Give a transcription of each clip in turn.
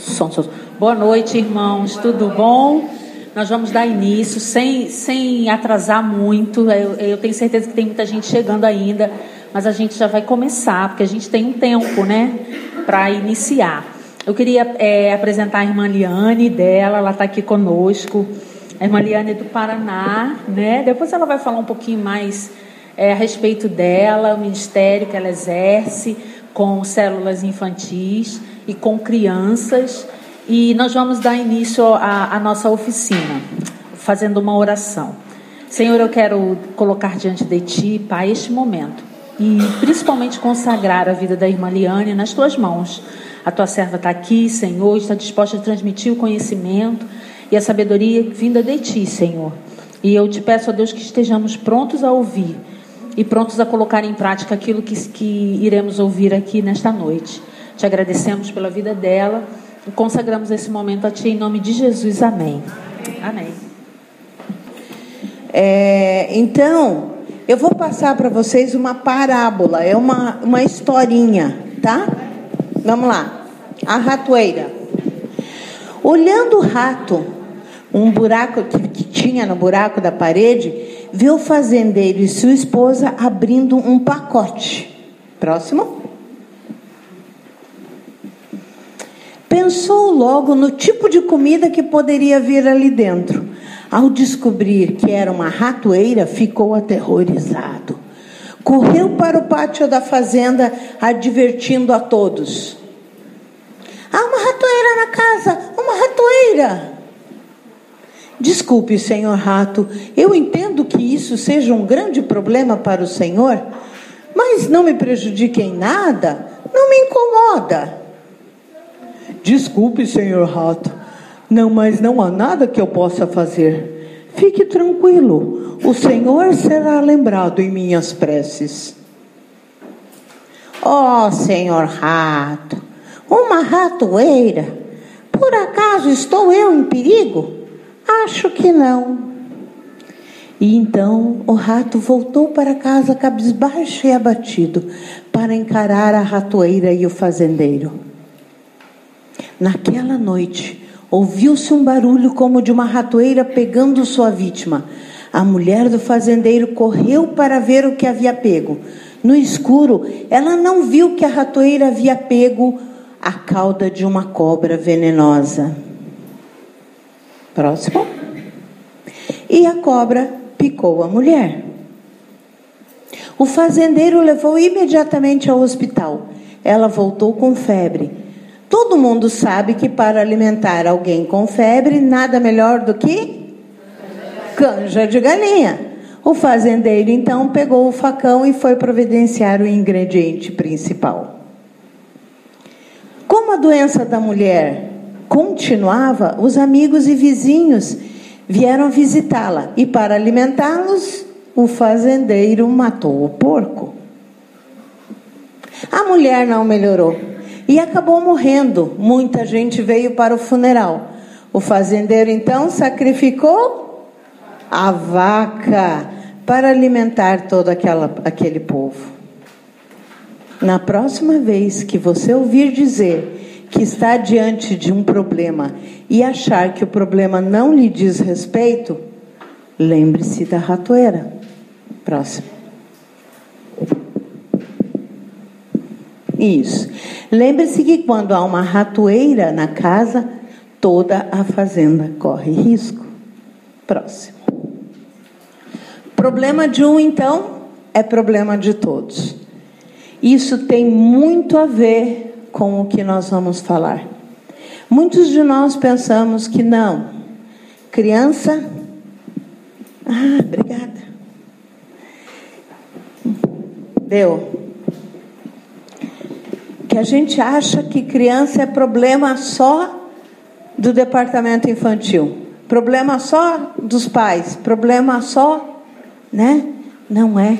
Som, som. Boa noite, irmãos. Tudo bom? Nós vamos dar início sem, sem atrasar muito. Eu, eu tenho certeza que tem muita gente chegando ainda, mas a gente já vai começar, porque a gente tem um tempo, né, para iniciar. Eu queria é, apresentar a irmã Liane dela, ela está aqui conosco. A irmã Liane é do Paraná, né? Depois ela vai falar um pouquinho mais é, a respeito dela, o ministério que ela exerce com células infantis e com crianças. E nós vamos dar início à, nossa oficina, fazendo uma oração. Senhor, eu quero colocar diante de Ti, Pai, este momento. E principalmente consagrar a vida da irmã Liane nas Tuas mãos. A Tua serva está aqui, Senhor, está disposta a transmitir o conhecimento e a sabedoria vinda de Ti, Senhor. E eu te peço, a Deus, que estejamos prontos a ouvir e prontos a colocar em prática aquilo que, que iremos ouvir aqui nesta noite. Te agradecemos pela vida dela e consagramos esse momento a Ti em nome de Jesus. Amém. Amém. É, então, eu vou passar para vocês uma parábola, é uma, uma historinha, tá? Vamos lá. A ratoeira. Olhando o rato, um buraco que, que tinha no buraco da parede, viu o fazendeiro e sua esposa abrindo um pacote. Próximo. Pensou logo no tipo de comida que poderia vir ali dentro. Ao descobrir que era uma ratoeira, ficou aterrorizado. Correu para o pátio da fazenda, advertindo a todos: Há uma ratoeira na casa, uma ratoeira. Desculpe, senhor rato, eu entendo que isso seja um grande problema para o senhor, mas não me prejudique em nada, não me incomoda. Desculpe, senhor rato, não, mas não há nada que eu possa fazer. Fique tranquilo, o senhor será lembrado em minhas preces. Oh, senhor rato, uma ratoeira, por acaso estou eu em perigo? Acho que não. E então o rato voltou para casa cabisbaixo e abatido para encarar a ratoeira e o fazendeiro. Naquela noite, ouviu-se um barulho como de uma ratoeira pegando sua vítima. A mulher do fazendeiro correu para ver o que havia pego. No escuro, ela não viu que a ratoeira havia pego a cauda de uma cobra venenosa. Próximo. E a cobra picou a mulher. O fazendeiro levou imediatamente ao hospital. Ela voltou com febre. Todo mundo sabe que para alimentar alguém com febre, nada melhor do que canja de galinha. O fazendeiro então pegou o facão e foi providenciar o ingrediente principal. Como a doença da mulher continuava, os amigos e vizinhos vieram visitá-la e, para alimentá-los, o fazendeiro matou o porco. A mulher não melhorou e acabou morrendo. Muita gente veio para o funeral. O fazendeiro então sacrificou a vaca para alimentar todo aquela, aquele povo. Na próxima vez que você ouvir dizer que está diante de um problema e achar que o problema não lhe diz respeito, lembre-se da ratoeira. Próximo. Isso. Lembre-se que quando há uma ratoeira na casa, toda a fazenda corre risco. Próximo. Problema de um, então, é problema de todos. Isso tem muito a ver com o que nós vamos falar. Muitos de nós pensamos que não. Criança. Ah, obrigada. Deu. Que a gente acha que criança é problema só do departamento infantil. Problema só dos pais. Problema só, né? Não é.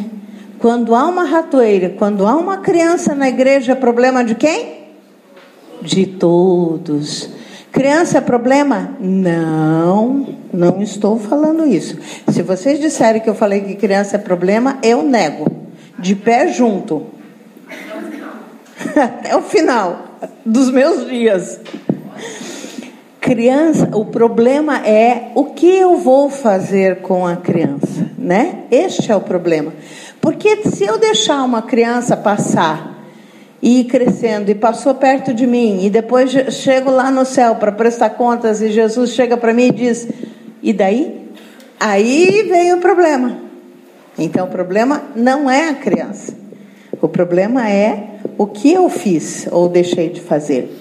Quando há uma ratoeira, quando há uma criança na igreja, é problema de quem? de todos. Criança é problema? Não, não estou falando isso. Se vocês disserem que eu falei que criança é problema, eu nego. De pé junto. Até o final dos meus dias. criança, o problema é o que eu vou fazer com a criança, né? Este é o problema. Porque se eu deixar uma criança passar e ir crescendo e passou perto de mim e depois chego lá no céu para prestar contas e Jesus chega para mim e diz: "E daí?" Aí vem o problema. Então o problema não é a criança. O problema é o que eu fiz ou deixei de fazer.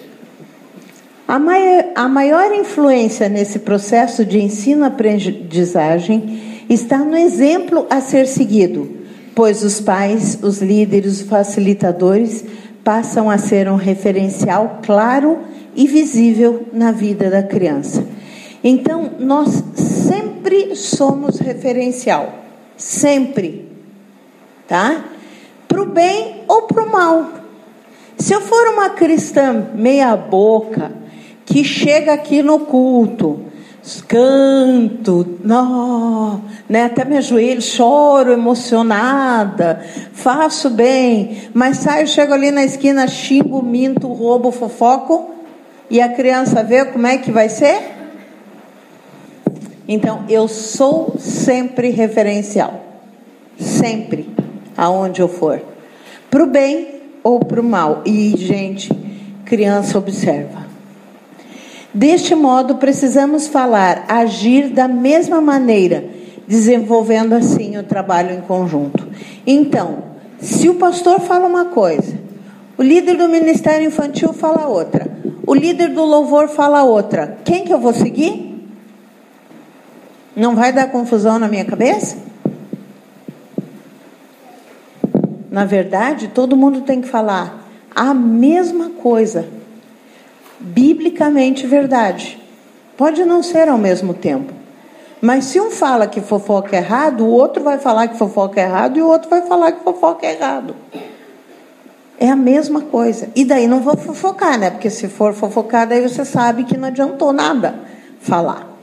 A maior, a maior influência nesse processo de ensino-aprendizagem está no exemplo a ser seguido, pois os pais, os líderes, os facilitadores passam a ser um referencial claro e visível na vida da criança. Então, nós sempre somos referencial, sempre, tá? Para o bem ou para o mal. Se eu for uma cristã meia boca, que chega aqui no culto, canto, não, né, até me ajoelho, choro emocionada, faço bem, mas saio, chego ali na esquina, xingo, minto, roubo, fofoco, e a criança vê como é que vai ser? Então, eu sou sempre referencial, sempre, aonde eu for, para o bem ou para o mal. E, gente, criança observa. Deste modo, precisamos falar, agir da mesma maneira, desenvolvendo assim o trabalho em conjunto. Então, se o pastor fala uma coisa, o líder do ministério infantil fala outra, o líder do louvor fala outra, quem que eu vou seguir? Não vai dar confusão na minha cabeça? Na verdade, todo mundo tem que falar a mesma coisa biblicamente verdade. Pode não ser ao mesmo tempo. Mas se um fala que fofoca é errado, o outro vai falar que fofoca é errado e o outro vai falar que fofoca é errado. É a mesma coisa. E daí não vou fofocar, né? Porque se for fofocar, daí você sabe que não adiantou nada falar.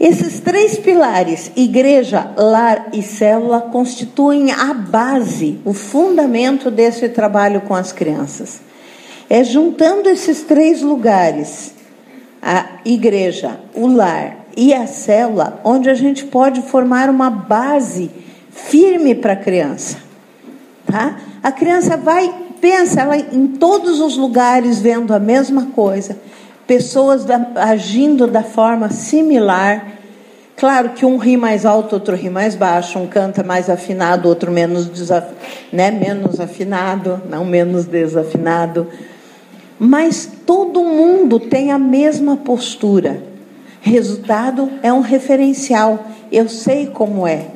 Esses três pilares, igreja, lar e célula, constituem a base, o fundamento desse trabalho com as crianças. É juntando esses três lugares, a igreja, o lar e a célula, onde a gente pode formar uma base firme para a criança. Tá? A criança vai, pensa ela em todos os lugares vendo a mesma coisa pessoas da, agindo da forma similar. Claro que um ri mais alto, outro ri mais baixo, um canta mais afinado, outro menos, desaf, né, menos afinado, não menos desafinado. Mas todo mundo tem a mesma postura. Resultado é um referencial. Eu sei como é.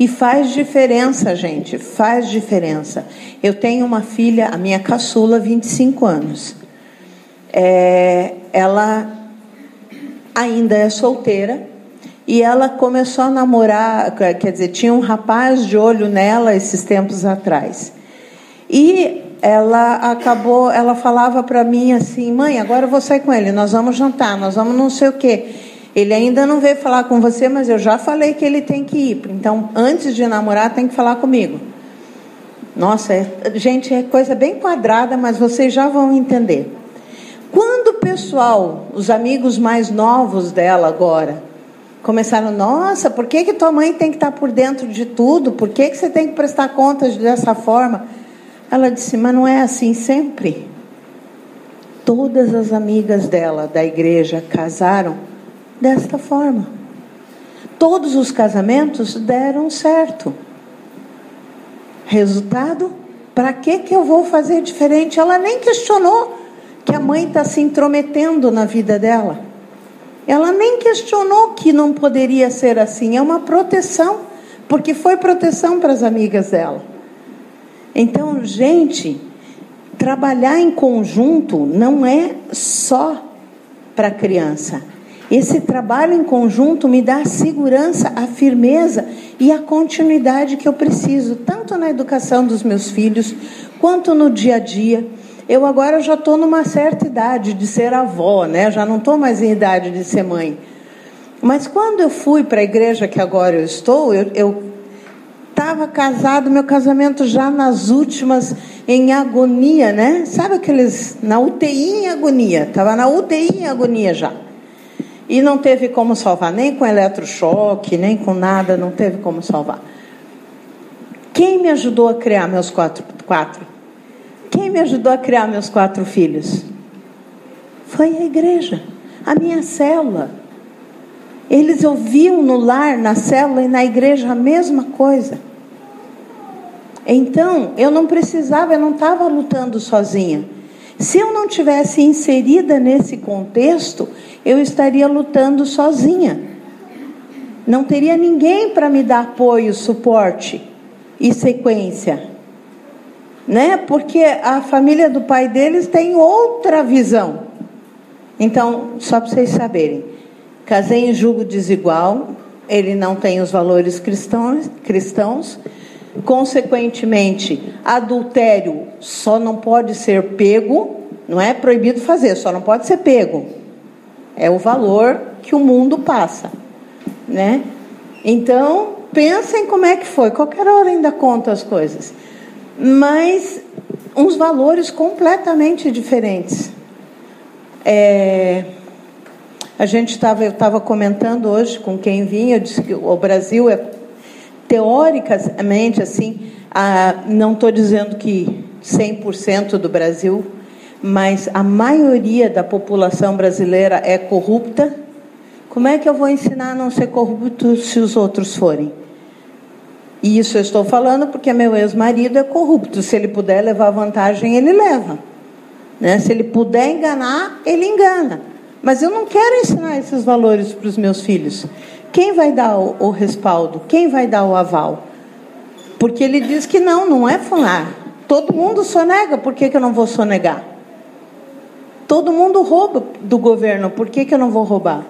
E faz diferença, gente, faz diferença. Eu tenho uma filha, a minha caçula, 25 anos. É, ela ainda é solteira e ela começou a namorar, quer dizer, tinha um rapaz de olho nela esses tempos atrás. E ela acabou, ela falava para mim assim: "Mãe, agora eu vou sair com ele, nós vamos jantar, nós vamos não sei o quê. Ele ainda não veio falar com você, mas eu já falei que ele tem que ir. Então, antes de namorar, tem que falar comigo." Nossa, é, gente, é coisa bem quadrada, mas vocês já vão entender. Quando o pessoal, os amigos mais novos dela agora, começaram, nossa, por que, que tua mãe tem que estar por dentro de tudo? Por que, que você tem que prestar contas dessa forma? Ela disse, mas não é assim sempre. Todas as amigas dela da igreja casaram desta forma. Todos os casamentos deram certo. Resultado? Para que, que eu vou fazer diferente? Ela nem questionou que a mãe está se intrometendo na vida dela. Ela nem questionou que não poderia ser assim, é uma proteção, porque foi proteção para as amigas dela. Então, gente, trabalhar em conjunto não é só para a criança. Esse trabalho em conjunto me dá a segurança, a firmeza e a continuidade que eu preciso, tanto na educação dos meus filhos, quanto no dia a dia. Eu agora já estou numa certa idade de ser avó, né? Já não estou mais em idade de ser mãe. Mas quando eu fui para a igreja que agora eu estou, eu, Estava casado, meu casamento já nas últimas, em agonia, né? Sabe aqueles, na UTI em agonia, estava na UTI em agonia já. E não teve como salvar, nem com eletrochoque, nem com nada, não teve como salvar. Quem me ajudou a criar meus quatro? quatro? Quem me ajudou a criar meus quatro filhos? Foi a igreja, a minha célula. Eles ouviam no lar, na célula e na igreja a mesma coisa. Então, eu não precisava, eu não estava lutando sozinha. Se eu não tivesse inserida nesse contexto, eu estaria lutando sozinha. Não teria ninguém para me dar apoio, suporte e sequência. Né? Porque a família do pai deles tem outra visão. Então, só para vocês saberem, casei em julgo desigual, ele não tem os valores cristãos, cristãos. Consequentemente, adultério só não pode ser pego, não é proibido fazer, só não pode ser pego. É o valor que o mundo passa, né? Então, pensem como é que foi. Qualquer hora ainda conta as coisas. Mas uns valores completamente diferentes. É, a gente estava, eu estava comentando hoje com quem vinha, eu disse que o Brasil é teoricamente assim, a, não estou dizendo que 100% do Brasil mas a maioria da população brasileira é corrupta, como é que eu vou ensinar a não ser corrupto se os outros forem? E isso eu estou falando porque meu ex-marido é corrupto. Se ele puder levar vantagem, ele leva. Né? Se ele puder enganar, ele engana. Mas eu não quero ensinar esses valores para os meus filhos. Quem vai dar o, o, respaldo? Quem vai dar o aval? Porque ele diz que não, não é falar. Todo mundo sonega, por que, que eu não vou sonegar? Todo mundo rouba do governo, por que, que eu não vou roubar?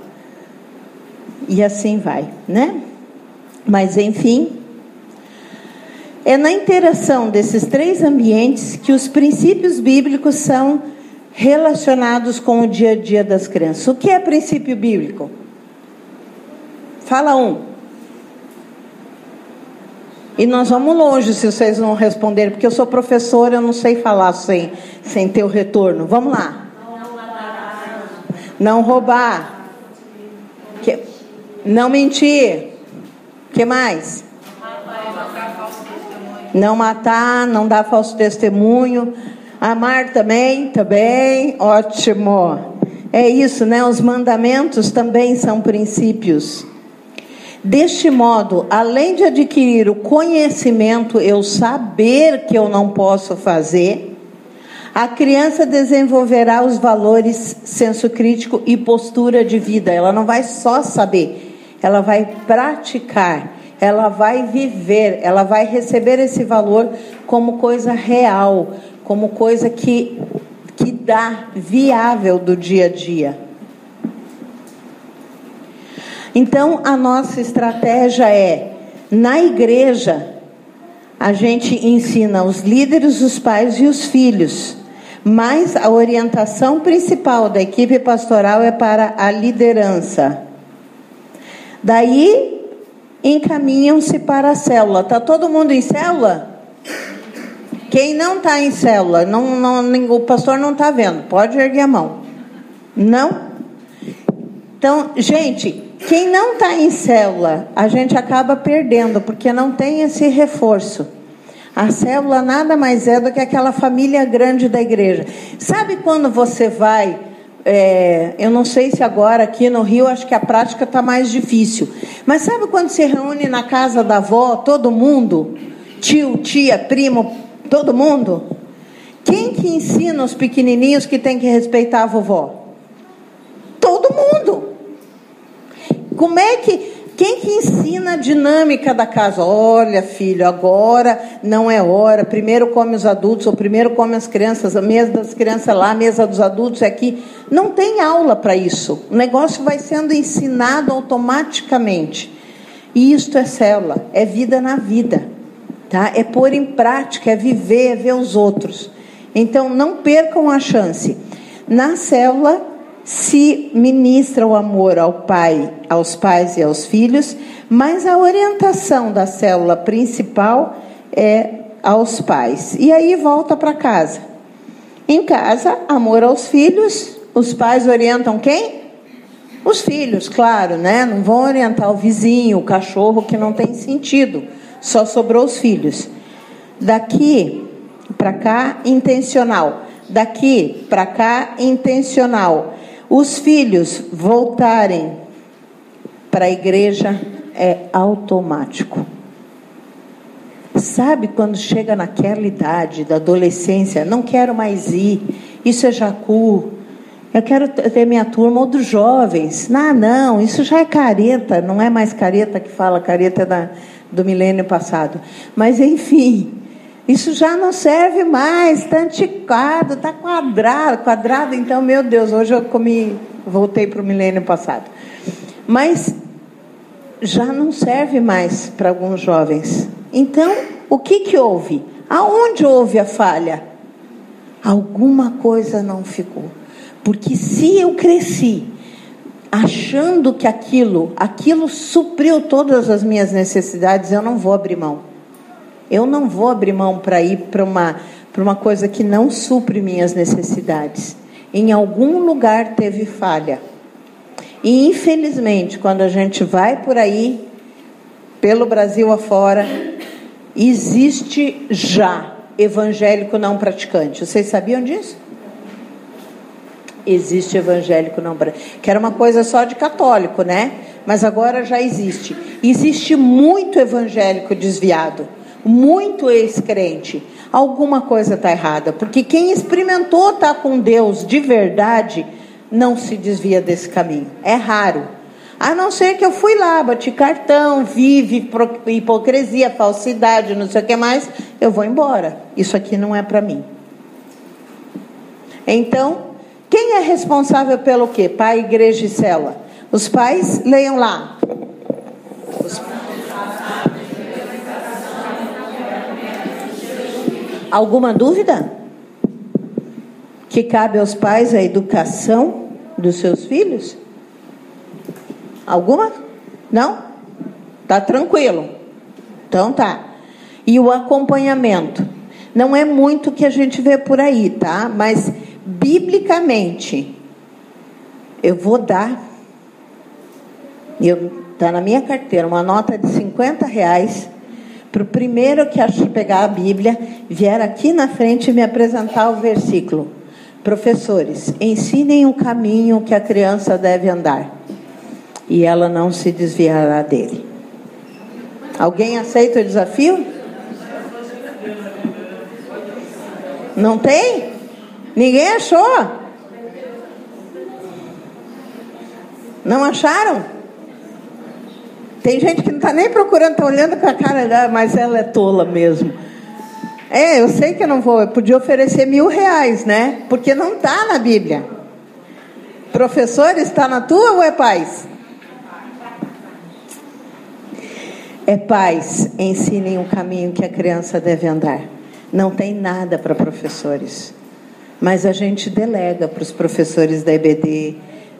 E assim vai, né? Mas enfim, é na interação desses três ambientes que os princípios bíblicos são relacionados com o dia a dia das crianças. O que é princípio bíblico? Fala um. E nós vamos longe se vocês não responderem, porque eu sou professora, eu não sei falar sem, sem ter o retorno. Vamos lá. Não roubar. Não mentir. que mais? Não matar, não dar falso testemunho. Amar também, também, ótimo. É isso, né? Os mandamentos também são princípios. Deste modo, além de adquirir o conhecimento, eu saber que eu não posso fazer, a criança desenvolverá os valores senso crítico e postura de vida. Ela não vai só saber, ela vai praticar, ela vai viver, ela vai receber esse valor como coisa real, como coisa que, que dá viável do dia a dia. Então, a nossa estratégia é, na igreja, a gente ensina os líderes, os pais e os filhos mas a orientação principal da equipe pastoral é para a liderança. Daí encaminham-se para a célula. Tá todo mundo em célula? Quem não está em célula, não, não, o pastor não está vendo, pode erguer a mão. Não? Então, gente, quem não está em célula, a gente acaba perdendo, porque não tem esse reforço. A célula nada mais é do que aquela família grande da igreja. Sabe quando você vai. É, eu não sei se agora aqui no Rio, acho que a prática está mais difícil. Mas sabe quando se reúne na casa da avó, todo mundo? Tio, tia, primo, todo mundo? Quem que ensina os pequenininhos que tem que respeitar a vovó? Todo mundo. Como é que quem que ensina a dinâmica da casa? Olha, filho, agora não é hora. Primeiro come os adultos, ou primeiro come as crianças, a mesa das crianças lá, a mesa dos adultos é aqui. Não tem aula para isso. O negócio vai sendo ensinado automaticamente. E isto é célula, é vida na vida. Tá? É pôr em prática, é viver, é ver os outros. Então não percam a chance. Na célula se ministra o amor ao pai, aos pais e aos filhos, mas a orientação da célula principal é aos pais. E aí volta para casa. Em casa, amor aos filhos, os pais orientam quem? Os filhos, claro, né? Não vão orientar o vizinho, o cachorro, que não tem sentido. Só sobrou os filhos. Daqui para cá, intencional. Daqui para cá, intencional. Os filhos voltarem para a igreja é automático. Sabe quando chega naquela idade da adolescência, não quero mais ir, isso é jacu, eu quero ter minha turma ou dos jovens. Não, não, isso já é careta, não é mais careta que fala, careta da, do milênio passado. Mas, enfim, isso já não serve mais, está antiquado, está quadrado. Quadrado, então, meu Deus, hoje eu comi, voltei para o milênio passado. Mas já não serve mais para alguns jovens. Então, o que, que houve? Aonde houve a falha? Alguma coisa não ficou. Porque se eu cresci achando que aquilo, aquilo supriu todas as minhas necessidades, eu não vou abrir mão. Eu não vou abrir mão para ir para uma, uma coisa que não supre minhas necessidades. Em algum lugar teve falha. E infelizmente, quando a gente vai por aí, pelo Brasil afora, existe já evangélico não praticante. Vocês sabiam disso? existe evangélico não que era uma coisa só de católico, né? Mas agora já existe. Existe muito evangélico desviado, muito ex-crente. Alguma coisa está errada, porque quem experimentou estar tá com Deus de verdade não se desvia desse caminho. É raro. A não ser que eu fui lá, bati cartão, vive hipocrisia, falsidade, não sei o que mais, eu vou embora. Isso aqui não é para mim. Então, quem é responsável pelo quê? Pai, igreja e célula. Os pais, leiam lá. Alguma dúvida? Que cabe aos pais a educação dos seus filhos? Alguma? Não? Tá tranquilo. Então tá. E o acompanhamento. Não é muito que a gente vê por aí, tá? Mas biblicamente, eu vou dar, está na minha carteira, uma nota de 50 reais para o primeiro que pegar a Bíblia, vier aqui na frente e me apresentar o versículo. Professores, ensinem o caminho que a criança deve andar, e ela não se desviará dele. Alguém aceita o desafio? Não tem? Ninguém achou. Não acharam? Tem gente que não está nem procurando, está olhando com a cara dela, mas ela é tola mesmo. É, eu sei que eu não vou, eu podia oferecer mil reais, né? Porque não está na Bíblia. Professor, está na tua ou é paz? É paz, ensinem o caminho que a criança deve andar. Não tem nada para professores mas a gente delega para os professores da EBD,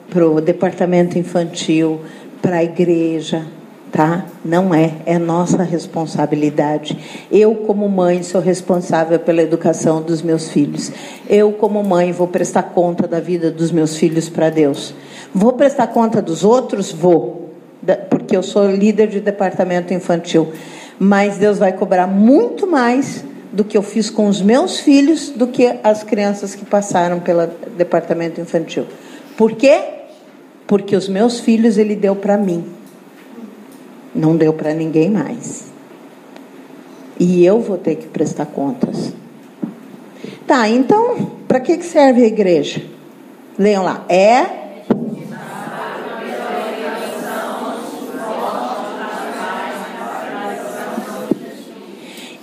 para o departamento infantil, para a igreja, tá? Não é, é nossa responsabilidade. Eu, como mãe, sou responsável pela educação dos meus filhos. Eu, como mãe, vou prestar conta da vida dos meus filhos para Deus. Vou prestar conta dos outros? Vou, porque eu sou líder de departamento infantil. Mas Deus vai cobrar muito mais do que eu fiz com os meus filhos do que as crianças que passaram pelo departamento infantil. Por quê? Porque os meus filhos ele deu para mim. Não deu para ninguém mais. E eu vou ter que prestar contas. Tá, então, para que serve a igreja? Leiam lá. É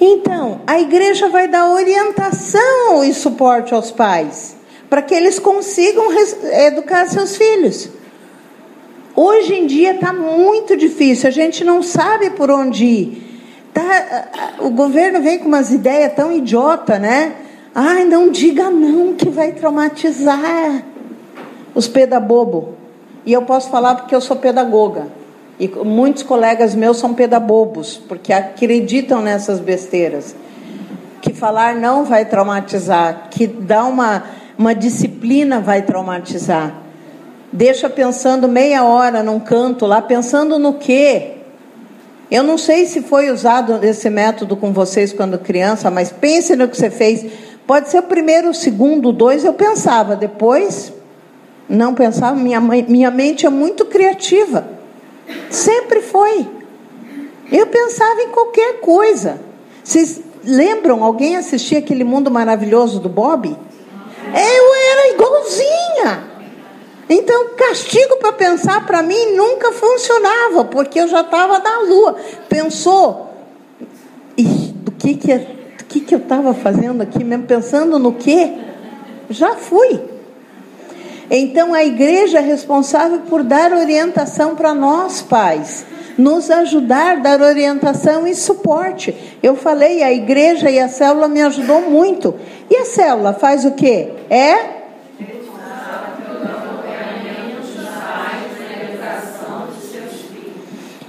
Então, a igreja vai dar orientação e suporte aos pais, para que eles consigam educar seus filhos. Hoje em dia está muito difícil, a gente não sabe por onde ir. Tá, o governo vem com umas ideias tão idiota, né? Ai, não diga não que vai traumatizar Os pedabobo. E eu posso falar porque eu sou pedagoga. E muitos colegas meus são pedabobos, porque acreditam nessas besteiras. Que falar não vai traumatizar, que dar uma, uma disciplina vai traumatizar. Deixa pensando meia hora num canto lá, pensando no quê? Eu não sei se foi usado esse método com vocês quando criança, mas pense no que você fez. Pode ser o primeiro, o segundo, o dois, eu pensava. Depois, não pensava. Minha, mãe, minha mente é muito criativa. Sempre foi. Eu pensava em qualquer coisa. Vocês lembram? Alguém assistia aquele mundo maravilhoso do Bob? Eu era igualzinha. Então, castigo para pensar para mim nunca funcionava, porque eu já estava na lua. Pensou? Do que que, do que, que eu estava fazendo aqui mesmo? Pensando no quê? Já fui. Então a igreja é responsável por dar orientação para nós, pais, nos ajudar, dar orientação e suporte. Eu falei, a igreja e a célula me ajudou muito. E a célula faz o quê? É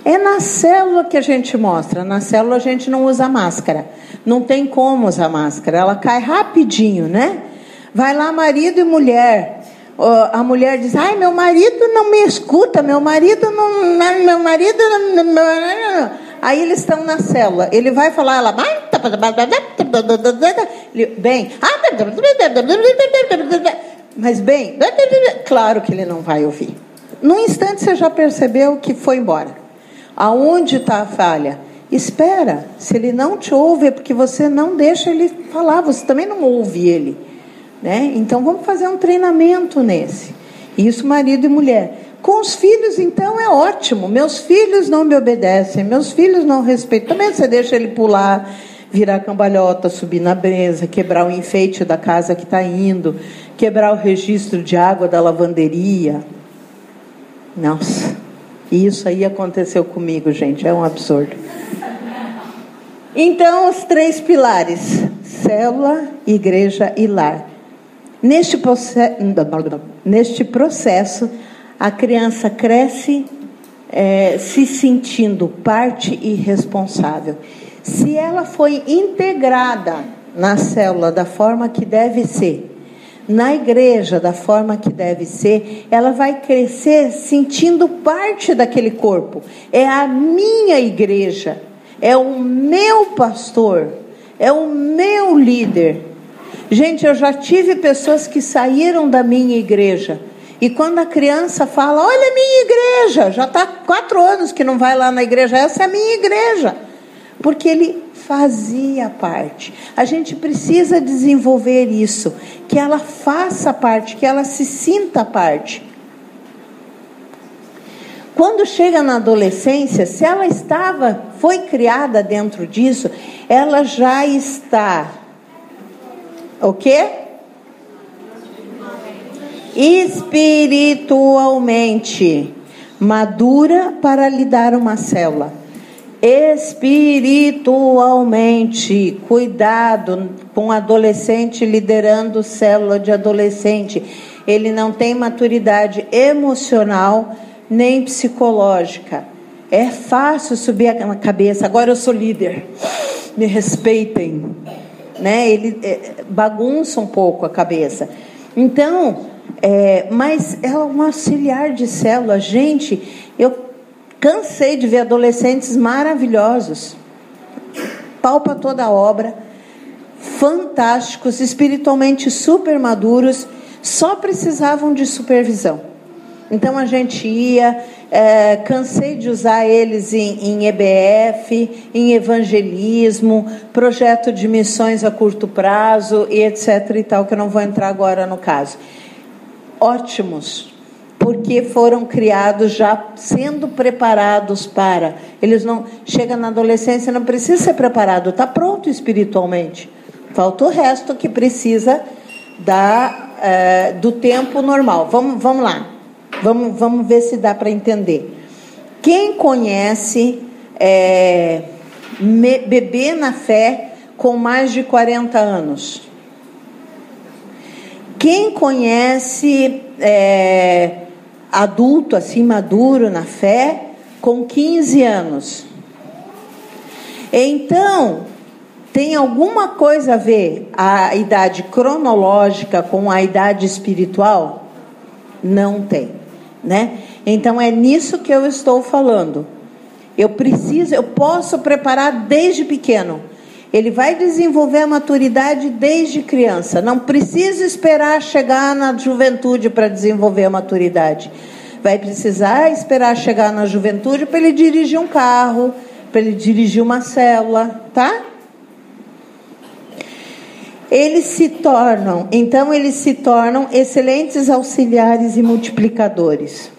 É na célula que a gente mostra. Na célula a gente não usa máscara. Não tem como usar máscara. Ela cai rapidinho, né? Vai lá marido e mulher a mulher diz: Ai, meu marido não me escuta, meu marido não. Meu marido não. Aí eles estão na célula. Ele vai falar, ela. Bem. Mas bem, claro que ele não vai ouvir. Num instante você já percebeu que foi embora. Aonde está a falha? Espera. Se ele não te ouve, é porque você não deixa ele falar. Você também não ouve ele. Né? Então vamos fazer um treinamento nesse. Isso, marido e mulher. Com os filhos, então, é ótimo. Meus filhos não me obedecem, meus filhos não respeitam. Também você deixa ele pular, virar cambalhota, subir na bresa, quebrar o enfeite da casa que está indo, quebrar o registro de água da lavanderia. Nossa, isso aí aconteceu comigo, gente, é um absurdo. Então, os três pilares: célula, igreja e lar. Neste, neste processo, a criança cresce é, se sentindo parte e responsável. Se ela foi integrada na célula da forma que deve ser, na igreja da forma que deve ser, ela vai crescer sentindo parte daquele corpo. É a minha igreja, é o meu pastor, é o meu líder. Gente, eu já tive pessoas que saíram da minha igreja. E quando a criança fala, olha a minha igreja, já está quatro anos que não vai lá na igreja, essa é a minha igreja. Porque ele fazia parte. A gente precisa desenvolver isso, que ela faça parte, que ela se sinta parte. Quando chega na adolescência, se ela estava, foi criada dentro disso, ela já está o quê? Espiritualmente madura para lidar uma célula. Espiritualmente, cuidado com adolescente liderando célula de adolescente. Ele não tem maturidade emocional nem psicológica. É fácil subir a cabeça. Agora eu sou líder. Me respeitem né? Ele é, bagunça um pouco a cabeça. Então, é, mas é um auxiliar de célula. Gente, eu cansei de ver adolescentes maravilhosos, palpa toda a obra, fantásticos, espiritualmente super maduros, só precisavam de supervisão. Então a gente ia, é, cansei de usar eles em, em, EBF, em evangelismo, projeto de missões a curto prazo e etc e tal, que eu não vou entrar agora no caso. Ótimos, porque foram criados já sendo preparados para. Eles não chega na adolescência não precisa ser preparado, está pronto espiritualmente. Falta o resto que precisa da, é, do tempo normal. Vamos, vamos lá. Vamos, vamos ver se dá para entender. Quem conhece é, me, bebê na fé com mais de 40 anos? Quem conhece é, adulto assim maduro na fé com 15 anos? Então, tem alguma coisa a ver a idade cronológica com a idade espiritual? Não tem, né? Então é nisso que eu estou falando. Eu preciso, eu posso preparar desde pequeno. Ele vai desenvolver a maturidade desde criança. Não precisa esperar chegar na juventude para desenvolver a maturidade. Vai precisar esperar chegar na juventude para ele dirigir um carro, para ele dirigir uma célula, tá? Eles se tornam, então eles se tornam excelentes auxiliares e multiplicadores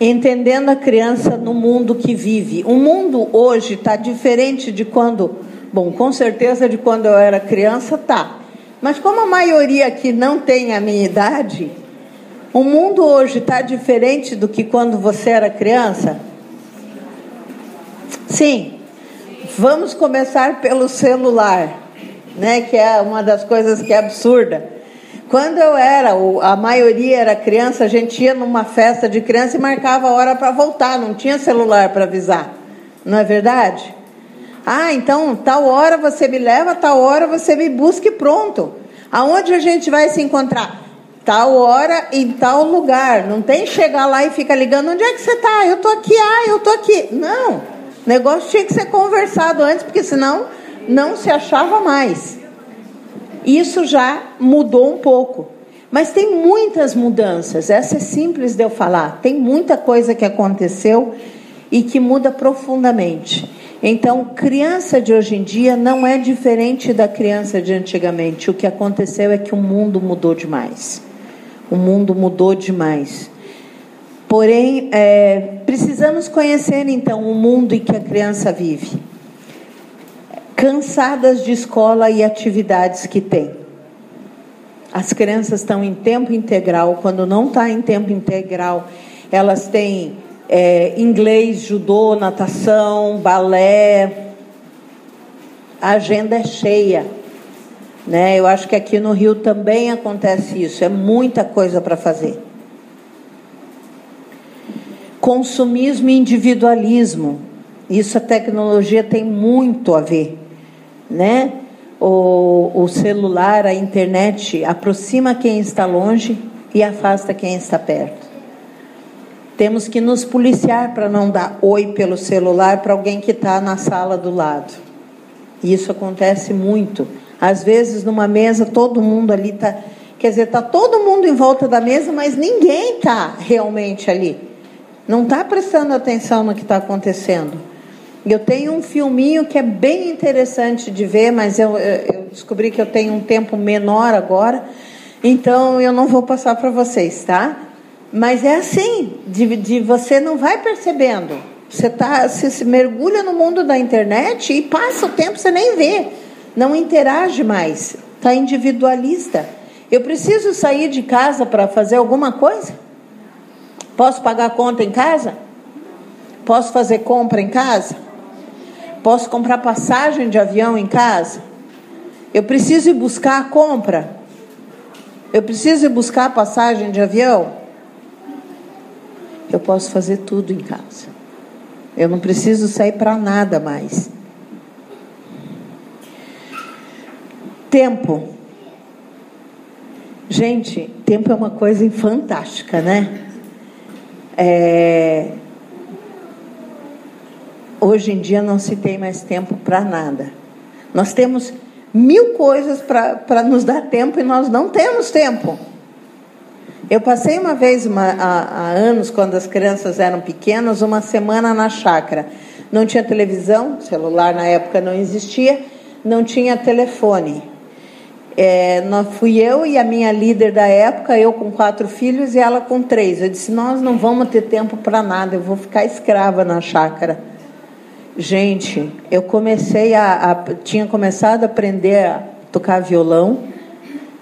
entendendo a criança no mundo que vive. O mundo hoje está diferente de quando, bom, com certeza de quando eu era criança, tá. Mas como a maioria aqui não tem a minha idade, o mundo hoje está diferente do que quando você era criança? Sim. Vamos começar pelo celular, né? Que é uma das coisas que é absurda. Quando eu era, a maioria era criança, a gente ia numa festa de criança e marcava a hora para voltar, não tinha celular para avisar. Não é verdade? Ah, então tal hora você me leva, tal hora você me busca e pronto. Aonde a gente vai se encontrar? Tal hora em tal lugar. Não tem chegar lá e ficar ligando, onde é que você está? Eu estou aqui, ah, eu estou aqui. Não. O negócio tinha que ser conversado antes, porque senão não se achava mais. Isso já mudou um pouco. Mas tem muitas mudanças, essa é simples de eu falar. Tem muita coisa que aconteceu e que muda profundamente. Então, criança de hoje em dia não é diferente da criança de antigamente. O que aconteceu é que o mundo mudou demais. O mundo mudou demais. Porém, é, precisamos conhecer então o mundo em que a criança vive cansadas de escola e atividades que têm. As crianças estão em tempo integral, quando não está em tempo integral, elas têm é, inglês, judô, natação, balé. A agenda é cheia. Né? Eu acho que aqui no Rio também acontece isso, é muita coisa para fazer. Consumismo e individualismo. Isso a tecnologia tem muito a ver né? O, o celular, a internet aproxima quem está longe e afasta quem está perto. Temos que nos policiar para não dar oi pelo celular para alguém que está na sala do lado. E isso acontece muito. Às vezes, numa mesa, todo mundo ali está. Quer dizer, está todo mundo em volta da mesa, mas ninguém está realmente ali. Não está prestando atenção no que está acontecendo. Eu tenho um filminho que é bem interessante de ver, mas eu, eu descobri que eu tenho um tempo menor agora, então eu não vou passar para vocês, tá? Mas é assim, de, de, você não vai percebendo. Você, tá, você se mergulha no mundo da internet e passa o tempo, você nem vê. Não interage mais. Está individualista. Eu preciso sair de casa para fazer alguma coisa? Posso pagar conta em casa? Posso fazer compra em casa? Posso comprar passagem de avião em casa? Eu preciso ir buscar a compra? Eu preciso ir buscar a passagem de avião? Eu posso fazer tudo em casa. Eu não preciso sair para nada mais. Tempo. Gente, tempo é uma coisa fantástica, né? É, hoje em dia não se tem mais tempo para nada. Nós temos mil coisas para nos dar tempo e nós não temos tempo. Eu passei uma vez, uma, há, há, anos, quando as crianças eram pequenas, uma semana na chácara. Não tinha televisão, celular na época não existia, não tinha telefone. É, fui eu e a minha líder da época, eu com quatro filhos e ela com três. Eu disse: Nós não vamos ter tempo para nada, eu vou ficar escrava na chácara. Gente, eu comecei a, a, tinha começado a aprender a tocar violão.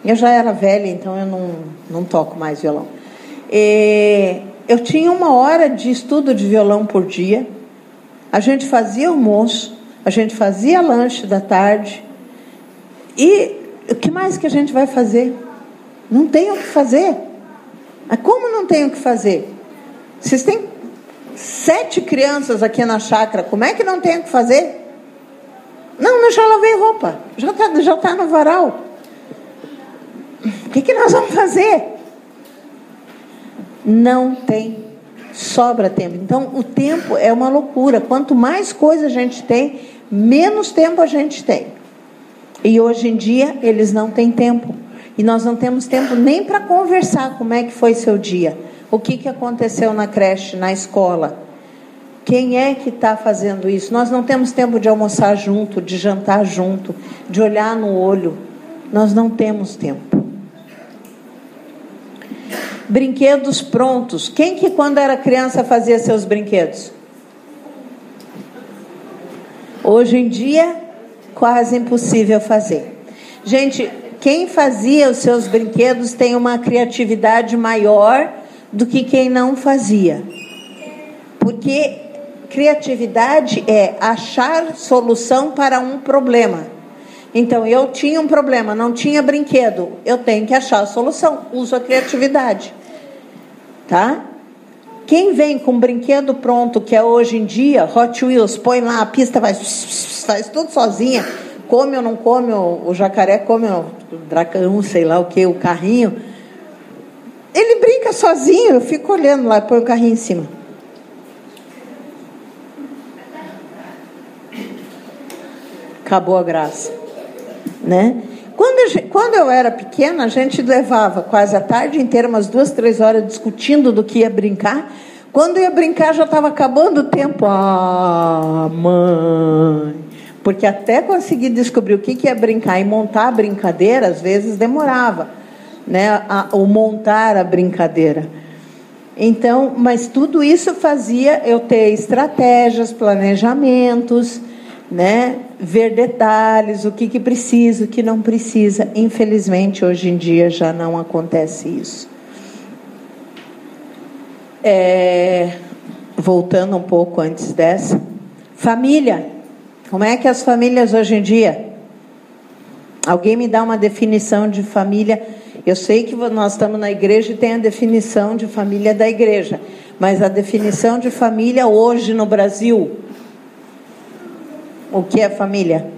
Eu já era velha, então eu não, não toco mais violão. E eu tinha uma hora de estudo de violão por dia. A gente fazia almoço, a gente fazia lanche da tarde. E O que mais que a gente vai fazer? Não tem o que fazer. Mas como não tem o que fazer? Vocês têm sete crianças aqui na chácara, como é que não tem o que fazer? Não, eu já lavei roupa, já está já tá no varal. O que, que nós vamos fazer? Não tem, sobra tempo. Então, o tempo é uma loucura. Quanto mais coisa a gente tem, menos tempo a gente tem. E hoje em dia, eles não têm tempo. E nós não temos tempo nem para conversar como é que foi seu dia. O que, que aconteceu na creche, na escola? Quem é que está fazendo isso? Nós não temos tempo de almoçar junto, de jantar junto, de olhar no olho. Nós não temos tempo. Brinquedos prontos. Quem que quando era criança fazia seus brinquedos? Hoje em dia, quase impossível fazer. Gente, quem fazia os seus brinquedos tem uma criatividade maior do que quem não fazia. Porque criatividade é achar solução para um problema. Então, eu tinha um problema, não tinha brinquedo. Eu tenho que achar a solução. Uso a criatividade. Tá? Quem vem com brinquedo pronto, que é hoje em dia, Hot Wheels, põe lá a pista, vai, faz tudo sozinha come ou não come, o, jacaré come o dragão, sei lá o que, o carrinho. Ele brinca sozinho, eu fico olhando lá, põe o carrinho em cima. Acabou a graça, né? Quando, quando eu era pequena, a gente levava quase a tarde inteira, umas duas, três horas, discutindo do que ia brincar. Quando ia brincar, já estava acabando o tempo. Ah, mãe, porque até conseguir descobrir o que, que é brincar e montar a brincadeira, às vezes demorava, né? A, o montar a brincadeira. Então, mas tudo isso fazia eu ter estratégias, planejamentos, né? Ver detalhes, o que, que precisa, o que não precisa. Infelizmente, hoje em dia já não acontece isso. É, voltando um pouco antes dessa, família. Como é que as famílias hoje em dia? Alguém me dá uma definição de família? Eu sei que nós estamos na igreja e tem a definição de família da igreja, mas a definição de família hoje no Brasil, o que é família?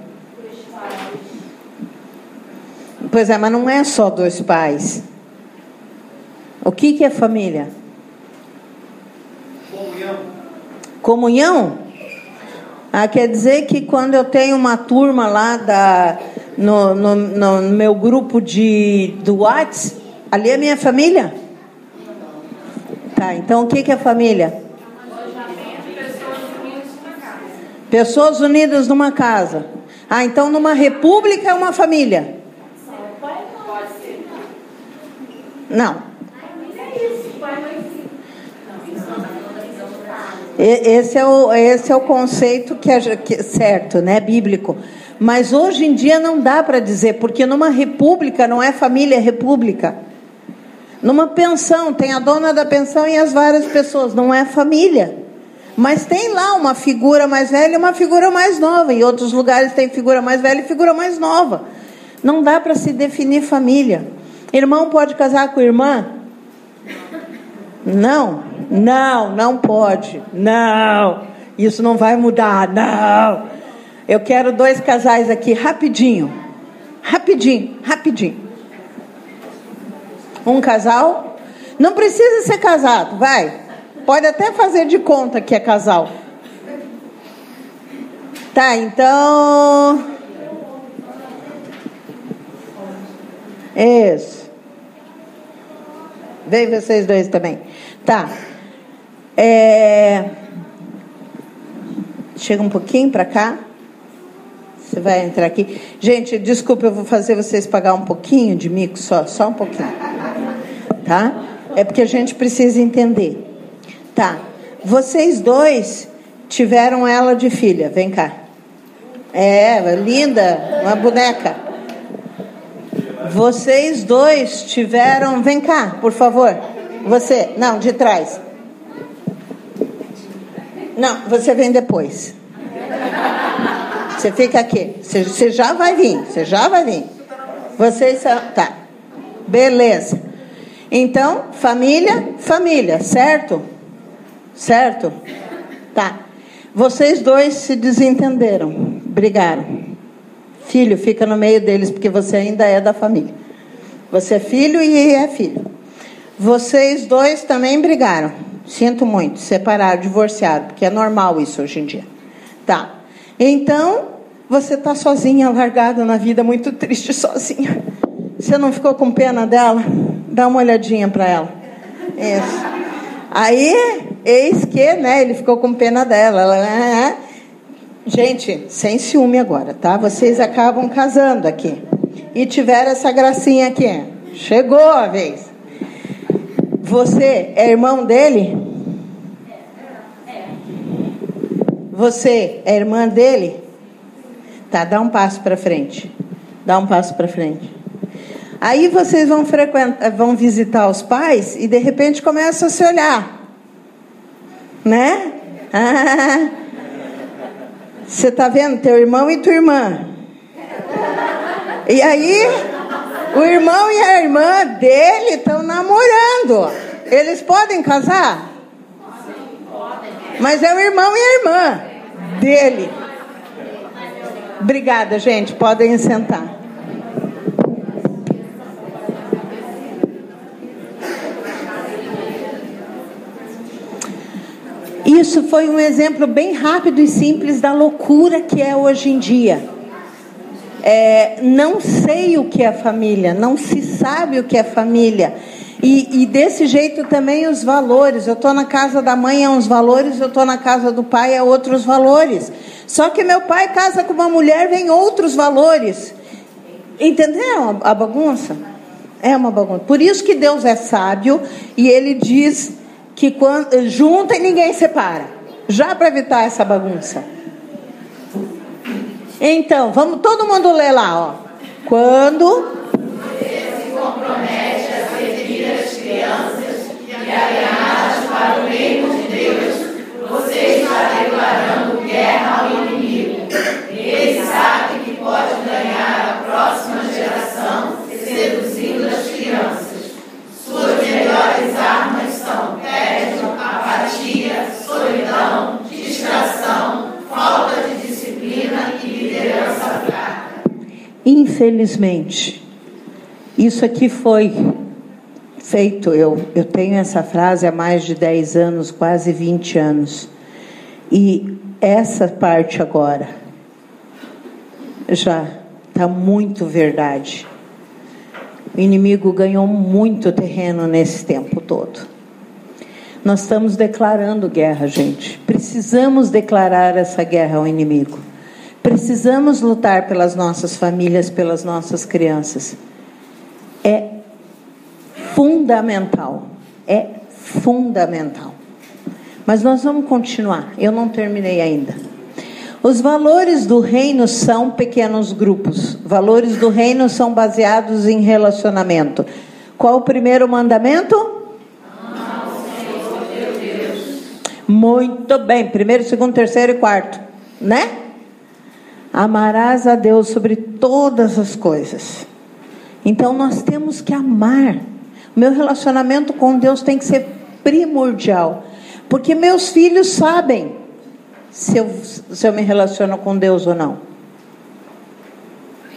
Pois é, mas não é só dois pais. O que, que é família? Comunhão. Comunhão? Ah, quer dizer que quando eu tenho uma turma lá da, no, no, no meu grupo de, do Whats, ali é minha família? Tá, então o que, que é família? Pessoas unidas numa casa. Ah, então numa república é uma família? Não. Esse é o, esse é o conceito que é certo, né, bíblico. Mas hoje em dia não dá para dizer, porque numa república não é família, é república. Numa pensão, tem a dona da pensão e as várias pessoas, não é família. Mas tem lá uma figura mais velha e uma figura mais nova. Em outros lugares tem figura mais velha e figura mais nova. Não dá para se definir família. Irmão pode casar com irmã? Não. Não, não pode. Não. Isso não vai mudar. Não. Eu quero dois casais aqui rapidinho. Rapidinho, rapidinho. Um casal. Não precisa ser casado, vai. Pode até fazer de conta que é casal. Tá, então. Isso. Vem vocês dois também. Tá. É... Chega um pouquinho para cá. Você vai entrar aqui. Gente, desculpa, eu vou fazer vocês pagar um pouquinho de mico, só, só um pouquinho. Tá? É porque a gente precisa entender. Tá. Vocês dois tiveram ela de filha. Vem cá. É, linda, uma boneca. Vocês dois tiveram. Vem cá, por favor. Você, não, de trás. Não, você vem depois. Você fica aqui. Você, você já vai vir. Você já vai vir. Vocês são. Tá. Beleza. Então, família, família, certo? Certo? Tá. Vocês dois se desentenderam, brigaram. Filho, fica no meio deles, porque você ainda é da família. Você é filho e é filho. Vocês dois também brigaram. Sinto muito, separaram, divorciaram, porque é normal isso hoje em dia. Tá. Então, você está sozinha, largada na vida, muito triste sozinha. Você não ficou com pena dela? Dá uma olhadinha para ela. Isso. Aí, eis que, né, ele ficou com pena dela. Ela, ah, gente, sem ciúme agora, tá? Vocês acabam casando aqui. E tiveram essa gracinha aqui. Chegou a vez. Você é irmão dele? Você é irmã dele? Tá, dá um passo para frente. Dá um passo para frente. Aí vocês vão frequentar, vão visitar os pais e de repente começam a se olhar. Né? Ah, você tá vendo teu irmão e tua irmã? E aí, o irmão e a irmã dele estão namorando. Eles podem casar? Mas é o irmão e a irmã dele. Obrigada, gente. Podem sentar. Isso foi um exemplo bem rápido e simples da loucura que é hoje em dia. É, não sei o que é família, não se sabe o que é família. E, e desse jeito também os valores. Eu estou na casa da mãe é uns valores, eu estou na casa do pai é outros valores. Só que meu pai casa com uma mulher, vem outros valores. Entenderam a bagunça? É uma bagunça. Por isso que Deus é sábio e ele diz que quando, junta e ninguém separa. Já para evitar essa bagunça. Então, vamos todo mundo ler lá, ó. Quando você se compromete a servir as crianças e aliá-las para o reino de Deus, você está declarando guerra ao inimigo. Ele sabe que pode ganhar a próxima geração Infelizmente, isso aqui foi feito. Eu, eu tenho essa frase há mais de 10 anos, quase 20 anos. E essa parte agora já está muito verdade. O inimigo ganhou muito terreno nesse tempo todo. Nós estamos declarando guerra, gente. Precisamos declarar essa guerra ao inimigo. Precisamos lutar pelas nossas famílias, pelas nossas crianças. É fundamental. É fundamental. Mas nós vamos continuar. Eu não terminei ainda. Os valores do reino são pequenos grupos. Valores do reino são baseados em relacionamento. Qual o primeiro mandamento? Muito bem. Primeiro, segundo, terceiro e quarto. Né? Amarás a Deus sobre todas as coisas. Então nós temos que amar. Meu relacionamento com Deus tem que ser primordial. Porque meus filhos sabem se eu, se eu me relaciono com Deus ou não.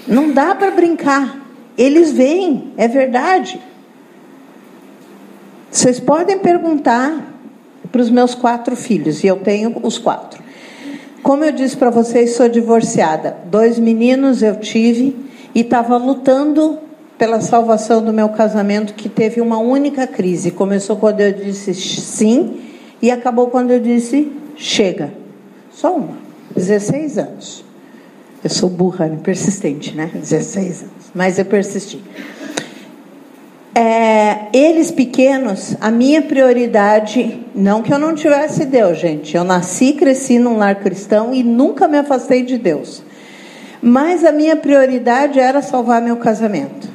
Não dá para brincar. Eles veem, é verdade. Vocês podem perguntar para os meus quatro filhos, e eu tenho os quatro. Como eu disse para vocês, sou divorciada. Dois meninos eu tive e estava lutando pela salvação do meu casamento, que teve uma única crise. Começou quando eu disse sim e acabou quando eu disse chega. Só uma. 16 anos. Eu sou burra, persistente, né? 16 anos. Mas eu persisti. É, eles pequenos, a minha prioridade, não que eu não tivesse Deus, gente. Eu nasci, cresci num lar cristão e nunca me afastei de Deus. Mas a minha prioridade era salvar meu casamento.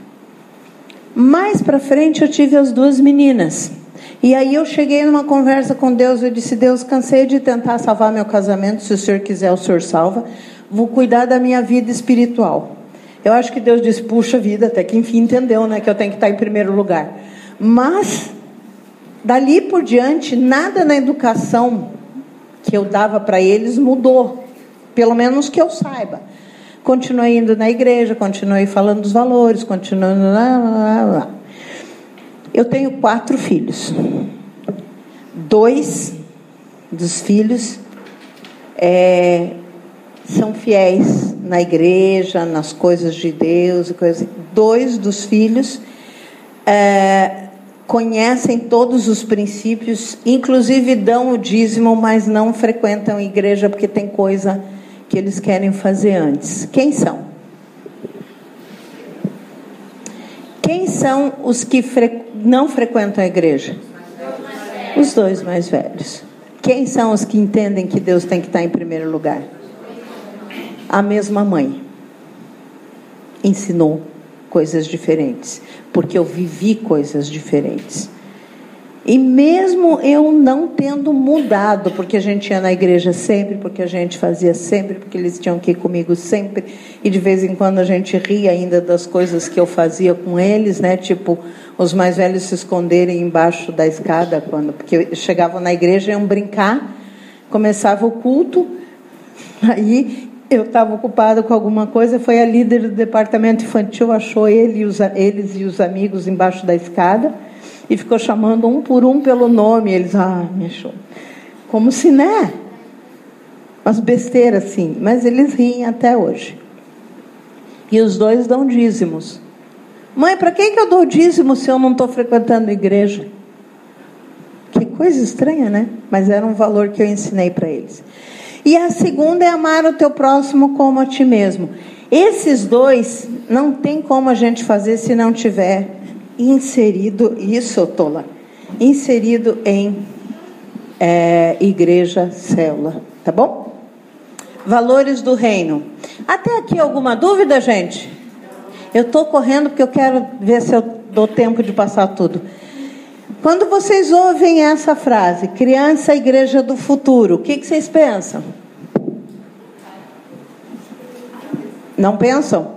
Mais para frente eu tive as duas meninas. E aí eu cheguei numa conversa com Deus, eu disse: "Deus, cansei de tentar salvar meu casamento, se o Senhor quiser, o Senhor salva. Vou cuidar da minha vida espiritual. Eu acho que Deus disse, puxa vida, até que enfim entendeu, né, que eu tenho que estar em primeiro lugar. Mas dali por diante, nada na educação que eu dava para eles mudou, pelo menos que eu saiba. Continuei indo na igreja, continuei falando dos valores, continuei. Eu tenho quatro filhos. Dois dos filhos é, são fiéis na igreja, nas coisas de Deus, coisas. Dois dos filhos é, conhecem todos os princípios, inclusive dão o dízimo, mas não frequentam a igreja porque tem coisa que eles querem fazer antes. Quem são? Quem são os que fre... não frequentam a igreja? Os dois mais velhos. Quem são os que entendem que Deus tem que estar em primeiro lugar? A mesma mãe. Ensinou coisas diferentes, porque eu vivi coisas diferentes. E mesmo eu não tendo mudado, porque a gente ia na igreja sempre, porque a gente fazia sempre, porque eles tinham que ir comigo sempre, e de vez em quando a gente ria ainda das coisas que eu fazia com eles, né? Tipo, os mais velhos se esconderem embaixo da escada, quando, porque chegavam na igreja, iam brincar, começava o culto, aí eu estava ocupada com alguma coisa, foi a líder do departamento infantil, achou ele e os, eles e os amigos embaixo da escada e ficou chamando um por um pelo nome. Eles, ah, me achou. Como se, né? Umas besteiras assim. Mas eles riem até hoje. E os dois dão dízimos. Mãe, para quem que eu dou dízimo se eu não estou frequentando igreja? Que coisa estranha, né? Mas era um valor que eu ensinei para eles. E a segunda é amar o teu próximo como a ti mesmo. Esses dois não tem como a gente fazer se não tiver inserido, isso, Tola, inserido em é, igreja, célula, tá bom? Valores do reino. Até aqui alguma dúvida, gente? Eu estou correndo porque eu quero ver se eu dou tempo de passar tudo. Quando vocês ouvem essa frase, criança, igreja do futuro, o que, que vocês pensam? Não pensam?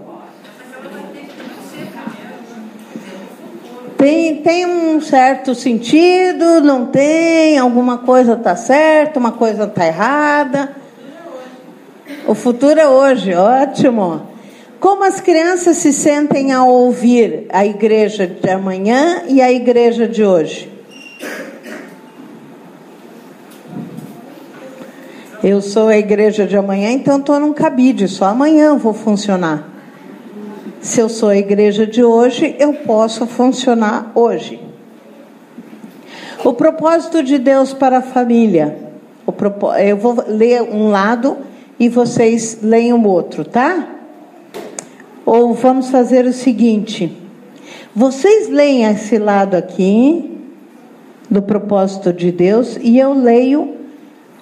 Tem, tem um certo sentido, não tem, alguma coisa está certa, uma coisa está errada. O futuro é hoje, ótimo. Como as crianças se sentem ao ouvir a igreja de amanhã e a igreja de hoje? Eu sou a igreja de amanhã, então estou num cabide, só amanhã vou funcionar. Se eu sou a igreja de hoje, eu posso funcionar hoje. O propósito de Deus para a família. Eu vou ler um lado e vocês leem o outro, tá? Ou vamos fazer o seguinte: vocês leem esse lado aqui do propósito de Deus e eu leio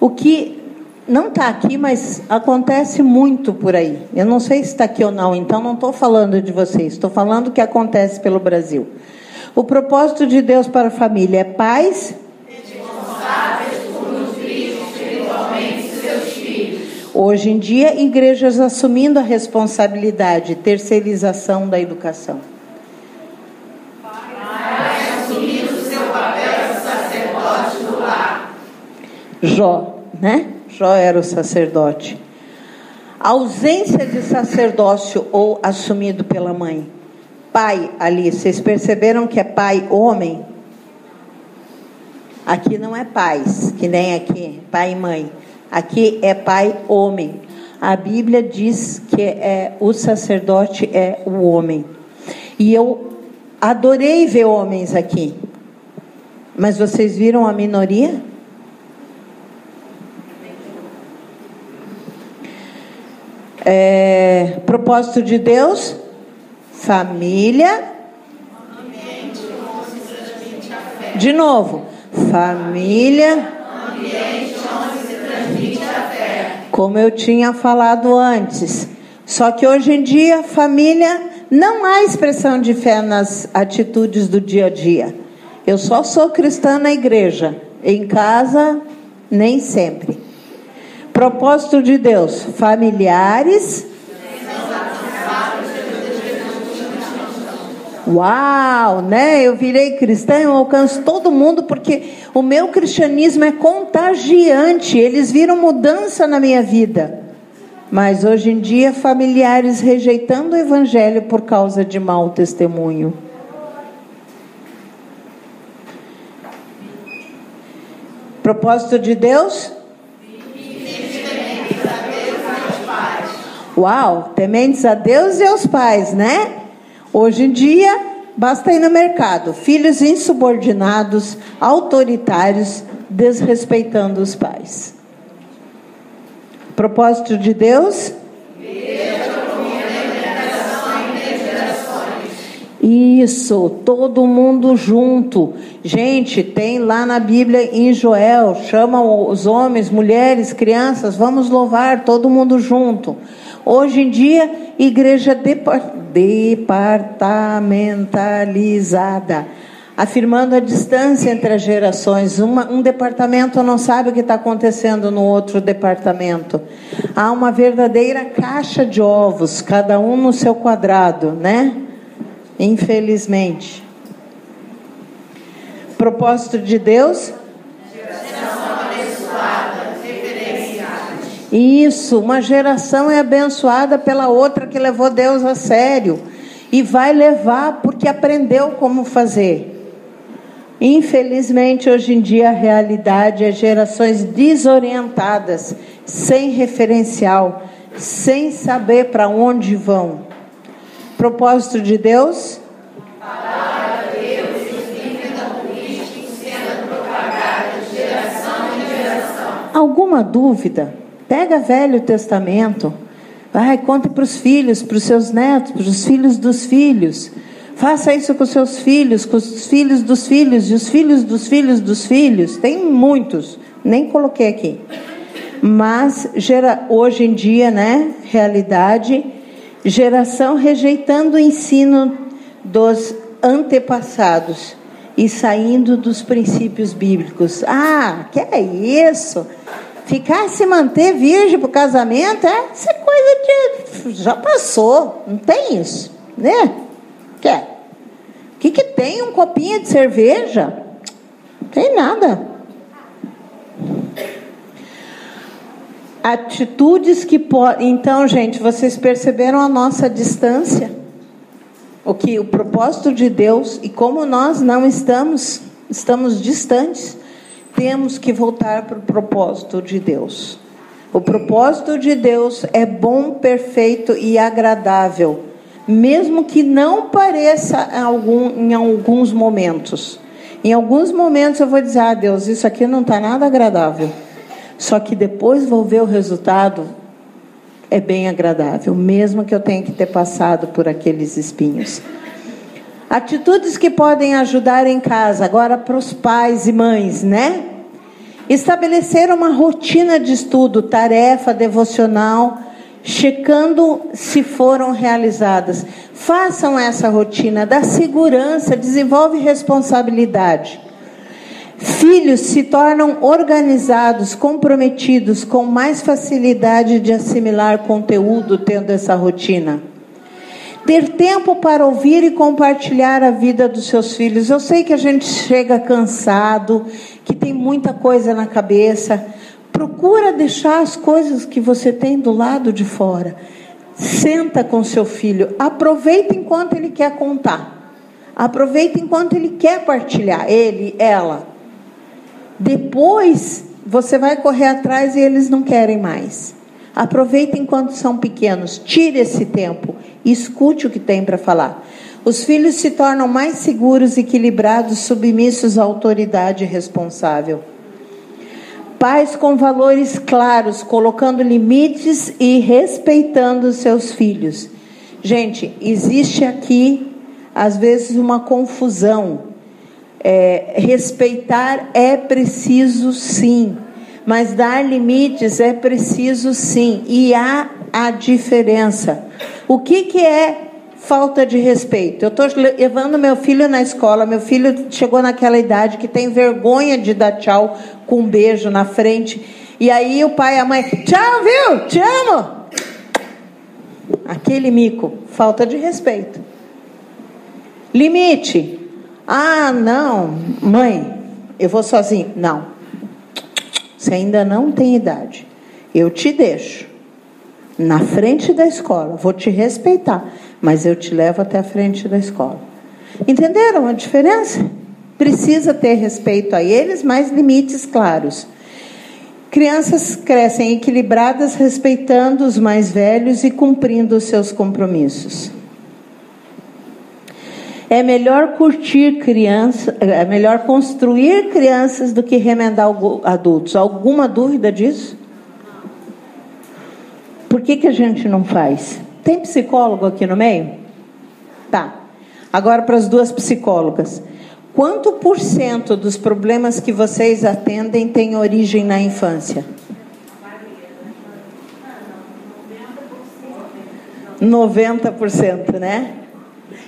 o que não está aqui, mas acontece muito por aí. Eu não sei se está aqui ou não, então não estou falando de vocês, estou falando o que acontece pelo Brasil. O propósito de Deus para a família é paz. Hoje em dia, igrejas assumindo a responsabilidade, terceirização da educação. Pai, assumindo seu papel sacerdote do lar. Jó, né? Jó era o sacerdote. A ausência de sacerdócio ou assumido pela mãe. Pai ali, vocês perceberam que é pai homem? Aqui não é pais, que nem aqui, pai e mãe. Aqui é pai homem. A Bíblia diz que é o sacerdote é o homem. E eu adorei ver homens aqui. Mas vocês viram a minoria? É, propósito de Deus, família. De novo, família. Como eu tinha falado antes. Só que hoje em dia, família, não há expressão de fé nas atitudes do dia a dia. Eu só sou cristã na igreja. Em casa, nem sempre. Propósito de Deus: familiares. Uau, né? Eu virei cristã, eu alcanço todo mundo porque o meu cristianismo é contagiante. Eles viram mudança na minha vida. Mas hoje em dia, familiares rejeitando o evangelho por causa de mau testemunho. Propósito de Deus? Uau, tementes a Deus e aos pais, né? Hoje em dia, basta ir no mercado. Filhos insubordinados, autoritários, desrespeitando os pais. Propósito de Deus? Isso, todo mundo junto. Gente, tem lá na Bíblia em Joel, chamam os homens, mulheres, crianças, vamos louvar todo mundo junto. Hoje em dia, igreja departamentalizada, afirmando a distância entre as gerações. Uma, um departamento não sabe o que está acontecendo no outro departamento. Há uma verdadeira caixa de ovos, cada um no seu quadrado, né? Infelizmente. Propósito de Deus? Isso, uma geração é abençoada pela outra que levou Deus a sério e vai levar porque aprendeu como fazer. Infelizmente, hoje em dia, a realidade é gerações desorientadas, sem referencial, sem saber para onde vão. Propósito de Deus? Alguma dúvida? Pega Velho Testamento, vai, conte para os filhos, para os seus netos, para os filhos dos filhos. Faça isso com os seus filhos, com os filhos dos filhos e os filhos dos filhos dos filhos. Tem muitos, nem coloquei aqui. Mas gera, hoje em dia, né, realidade, geração rejeitando o ensino dos antepassados e saindo dos princípios bíblicos. Ah, que é isso? Ficar se manter virgem para o casamento é isso é coisa de. já passou. Não tem isso, né? Quer? O que, que tem um copinho de cerveja? Não tem nada. Atitudes que podem. Então, gente, vocês perceberam a nossa distância? O que o propósito de Deus e como nós não estamos, estamos distantes temos que voltar para o propósito de Deus. O propósito de Deus é bom, perfeito e agradável, mesmo que não pareça em, alguns momentos. Em alguns momentos eu vou dizer, ah, Deus, isso aqui não está nada agradável. Só que depois vou ver o resultado, é bem agradável, mesmo que eu tenha que ter passado por aqueles espinhos. Atitudes que podem ajudar em casa, agora para os pais e mães, né? Estabelecer uma rotina de estudo, tarefa devocional, checando se foram realizadas. Façam essa rotina, dá segurança, desenvolve responsabilidade. Filhos se tornam organizados, comprometidos, com mais facilidade de assimilar conteúdo tendo essa rotina ter tempo para ouvir e compartilhar a vida dos seus filhos. Eu sei que a gente chega cansado, que tem muita coisa na cabeça. Procura deixar as coisas que você tem do lado de fora. Senta com seu filho, aproveita enquanto ele quer contar. Aproveita enquanto ele quer partilhar, ele, ela. Depois você vai correr atrás e eles não querem mais. Aproveita enquanto são pequenos, tire esse tempo escute o que tem para falar. Os filhos se tornam mais seguros, equilibrados, submissos à autoridade responsável. Pais com valores claros, colocando limites e respeitando seus filhos. Gente, existe aqui, às vezes, uma confusão. É, respeitar é preciso sim, mas dar limites é preciso sim, e há a diferença. O que, que é falta de respeito? Eu estou levando meu filho na escola, meu filho chegou naquela idade que tem vergonha de dar tchau com um beijo na frente. E aí o pai e a mãe, tchau, viu? Te amo. Aquele mico, falta de respeito. Limite. Ah, não, mãe, eu vou sozinho. Não. Você ainda não tem idade. Eu te deixo na frente da escola. Vou te respeitar, mas eu te levo até a frente da escola. Entenderam a diferença? Precisa ter respeito a eles, mas limites claros. Crianças crescem equilibradas, respeitando os mais velhos e cumprindo os seus compromissos. É melhor curtir crianças, é melhor construir crianças do que remendar adultos. Alguma dúvida disso? Por que, que a gente não faz? Tem psicólogo aqui no meio? Tá. Agora para as duas psicólogas. Quanto por cento dos problemas que vocês atendem tem origem na infância? 90%, né?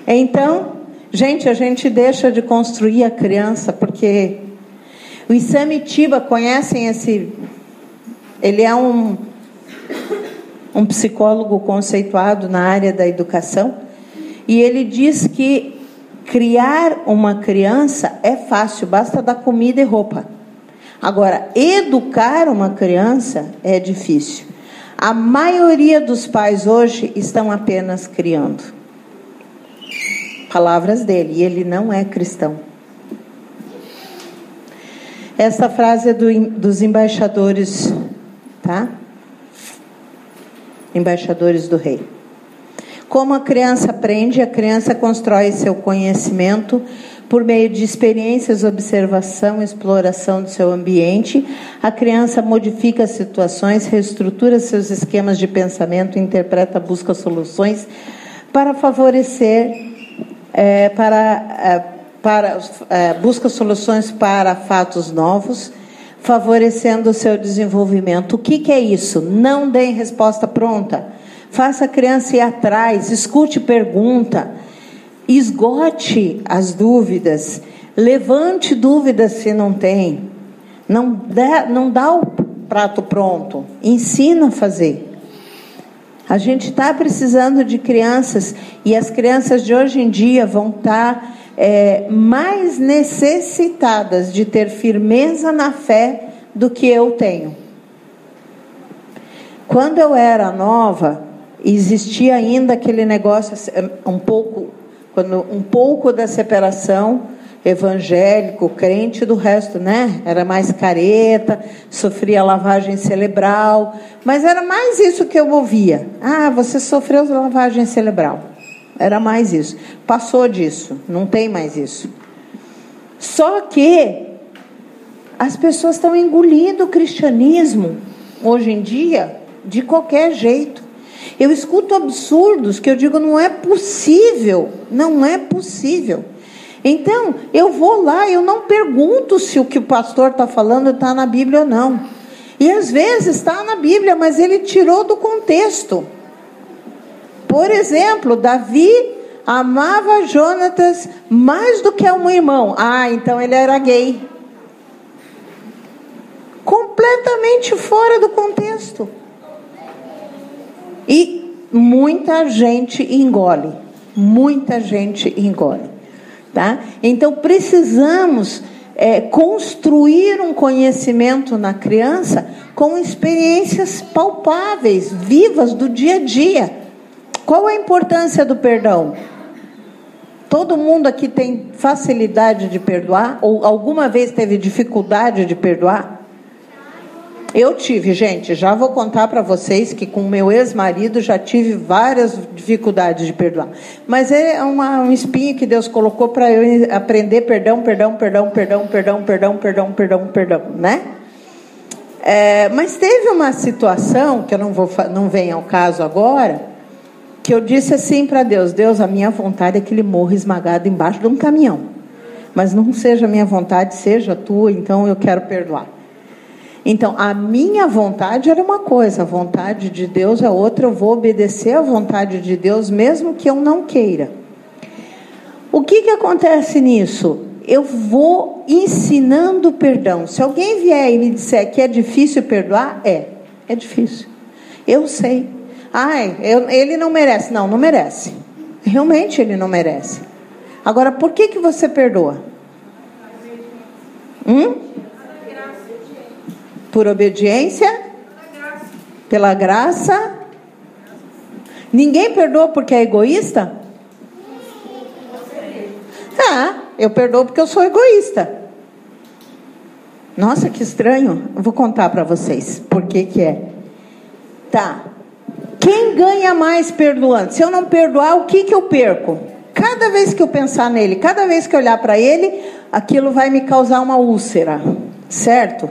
Então, gente, a gente deixa de construir a criança porque o Isamitiba conhecem esse ele é um um psicólogo conceituado na área da educação e ele diz que Criar uma criança é fácil, basta dar comida e roupa. Agora, educar uma criança é difícil. A maioria dos pais hoje estão apenas criando. Palavras dele, e ele não é cristão. Essa frase é do, dos embaixadores, tá? Embaixadores do rei. Como a criança aprende, a criança constrói seu conhecimento por meio de experiências, observação, exploração do seu ambiente. A criança modifica as situações, reestrutura seus esquemas de pensamento, interpreta, busca soluções para favorecer, é, para, é, para é, busca soluções para fatos novos, favorecendo o seu desenvolvimento. O que, que é isso? Não deem resposta pronta Faça a criança ir atrás, escute pergunta, esgote as dúvidas, levante dúvidas se não tem. Não dá, não dá o prato pronto, ensina a fazer. A gente está precisando de crianças e as crianças de hoje em dia vão estar tá, é, mais necessitadas de ter firmeza na fé do que eu tenho. Quando eu era nova, existia ainda aquele negócio eh, um pouco quando um pouco da separação evangélico, crente do resto, né? Era mais careta, sofria lavagem cerebral, mas era mais isso que eu ouvia. Ah, você sofreu lavagem cerebral. Era mais isso. Passou disso, não tem mais isso. Só que as pessoas estão engolindo o cristianismo hoje em dia de qualquer jeito. Eu escuto absurdos que eu digo não é possível, não é possível. Então, eu vou lá, eu não pergunto se o que o pastor está falando está na Bíblia ou não. E às vezes está na Bíblia, mas ele tirou do contexto. Por exemplo, Davi amava Jonatas mais do que a um irmão. Ah, então ele era gay. Completamente fora do contexto. E muita gente engole, muita gente engole, tá? Então precisamos é, construir um conhecimento na criança com experiências palpáveis, vivas do dia a dia. Qual a importância do perdão? Todo mundo aqui tem facilidade de perdoar ou alguma vez teve dificuldade de perdoar? Eu tive, gente, já vou contar para vocês que com meu ex-marido já tive várias dificuldades de perdoar. Mas é uma, um espinho que Deus colocou para eu aprender perdão, perdão, perdão, perdão, perdão, perdão, perdão, perdão, perdão, né? É, mas teve uma situação que eu não vou não vem ao caso agora, que eu disse assim para Deus: Deus, a minha vontade é que ele morra esmagado embaixo de um caminhão. Mas não seja minha vontade, seja tua, então eu quero perdoar. Então, a minha vontade era uma coisa, a vontade de Deus é outra, eu vou obedecer à vontade de Deus, mesmo que eu não queira. O que, que acontece nisso? Eu vou ensinando perdão. Se alguém vier e me disser que é difícil perdoar, é, é difícil. Eu sei. Ai, eu, ele não merece. Não, não merece. Realmente ele não merece. Agora, por que, que você perdoa? Hum? Por obediência? Pela graça? Ninguém perdoa porque é egoísta? Ah, eu perdoo porque eu sou egoísta. Nossa, que estranho. Eu vou contar para vocês por que que é. Tá. Quem ganha mais perdoando? Se eu não perdoar, o que que eu perco? Cada vez que eu pensar nele, cada vez que eu olhar para ele, aquilo vai me causar uma úlcera, certo?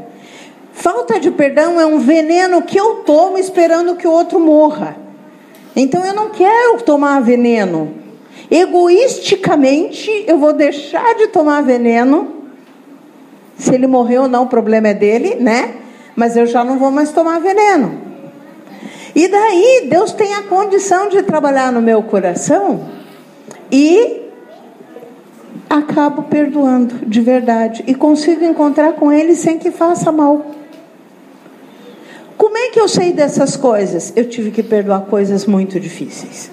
Falta de perdão é um veneno que eu tomo esperando que o outro morra. Então eu não quero tomar veneno. Egoisticamente, eu vou deixar de tomar veneno. Se ele morreu ou não, o problema é dele, né? Mas eu já não vou mais tomar veneno. E daí, Deus tem a condição de trabalhar no meu coração e acabo perdoando de verdade e consigo encontrar com ele sem que faça mal. Como é que eu sei dessas coisas? Eu tive que perdoar coisas muito difíceis.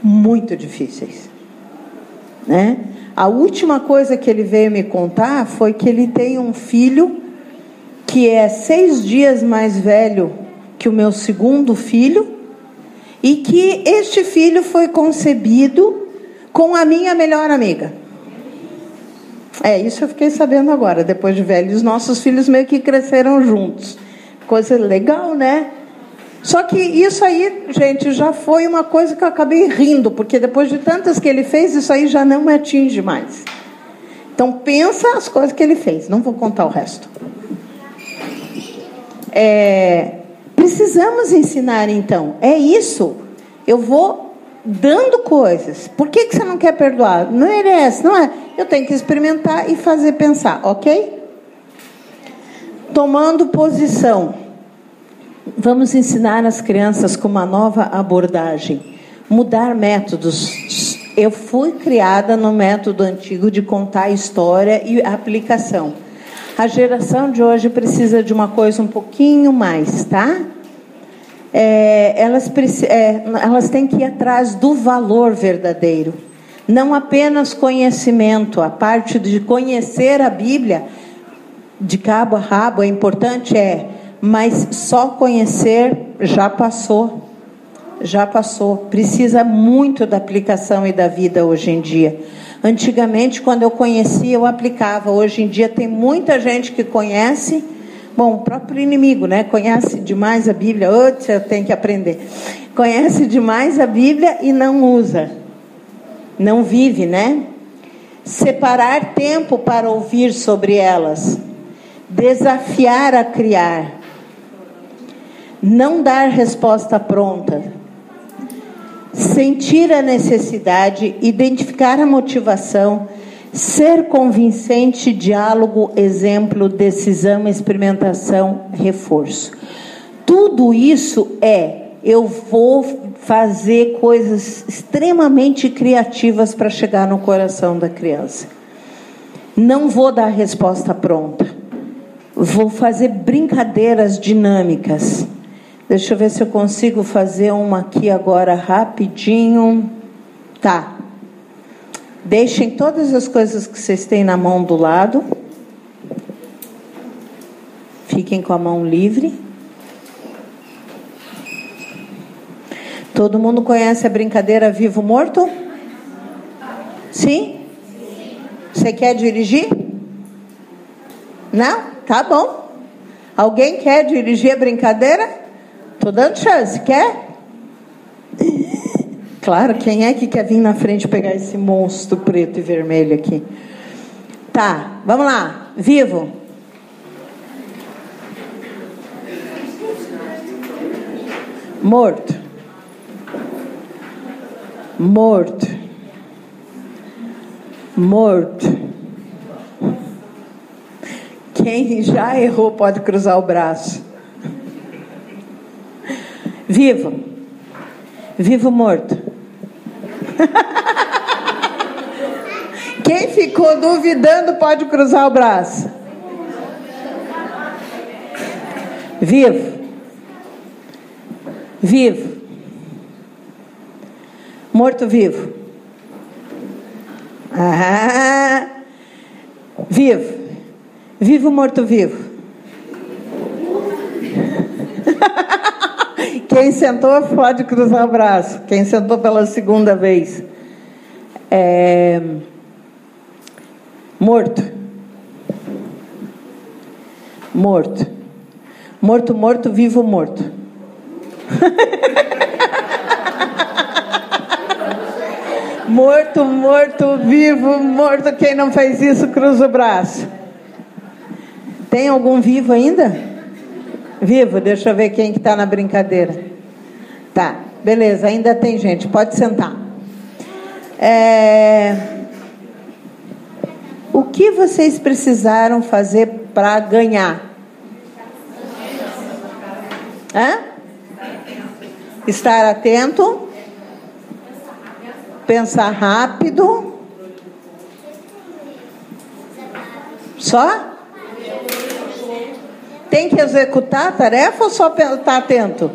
Muito difíceis. Né? A última coisa que ele veio me contar foi que ele tem um filho que é seis dias mais velho que o meu segundo filho e que este filho foi concebido com a minha melhor amiga. É, isso eu fiquei sabendo agora, depois de velho. Os nossos filhos meio que cresceram juntos. Coisa legal, né? Só que isso aí, gente, já foi uma coisa que eu acabei rindo, porque depois de tantas que ele fez, isso aí já não me atinge mais. Então pensa as coisas que ele fez. Não vou contar o resto. É, precisamos ensinar então. É isso. Eu vou dando coisas. Por que, que você não quer perdoar? Não é essa, não é. Eu tenho que experimentar e fazer pensar, ok? Tomando posição. Vamos ensinar as crianças com uma nova abordagem, mudar métodos. Eu fui criada no método antigo de contar história e aplicação. A geração de hoje precisa de uma coisa um pouquinho mais, tá? É, elas, é, elas têm que ir atrás do valor verdadeiro, não apenas conhecimento. A parte de conhecer a Bíblia de cabo a rabo é importante, é mas só conhecer já passou. Já passou. Precisa muito da aplicação e da vida hoje em dia. Antigamente, quando eu conhecia, eu aplicava. Hoje em dia, tem muita gente que conhece. Bom, o próprio inimigo, né? Conhece demais a Bíblia. Outros eu tenho que aprender. Conhece demais a Bíblia e não usa. Não vive, né? Separar tempo para ouvir sobre elas. Desafiar a criar não dar resposta pronta, sentir a necessidade, identificar a motivação, ser convincente, diálogo, exemplo, decisão, experimentação, reforço. Tudo isso é eu vou fazer coisas extremamente criativas para chegar no coração da criança. Não vou dar resposta pronta. Vou fazer brincadeiras dinâmicas. Deixa eu ver se eu consigo fazer uma aqui agora rapidinho. Tá. Deixem todas as coisas que vocês têm na mão do lado. Fiquem com a mão livre. Todo mundo conhece a brincadeira vivo morto? Sim? Você quer dirigir? Não? Tá bom. Alguém quer dirigir a brincadeira? Tô dando chance, quer? Claro, quem é que quer vir na frente pegar esse monstro preto e vermelho aqui? Tá, vamos lá. Vivo. Morto. Morto. Morto. Quem já errou pode cruzar o braço. Vivo. Vivo morto. Quem ficou duvidando pode cruzar o braço. Vivo. Vivo. Morto vivo. Ah, vivo. Vivo morto-vivo. Quem sentou pode cruzar o braço. Quem sentou pela segunda vez. É... Morto. Morto. Morto, morto, vivo, morto. morto, morto, vivo, morto. Quem não fez isso, cruza o braço. Tem algum vivo ainda? Vivo, deixa eu ver quem que está na brincadeira. Tá, beleza, ainda tem gente, pode sentar. É... O que vocês precisaram fazer para ganhar? Hã? Estar atento. Pensar rápido. Só? Tem que executar a tarefa ou só estar tá atento?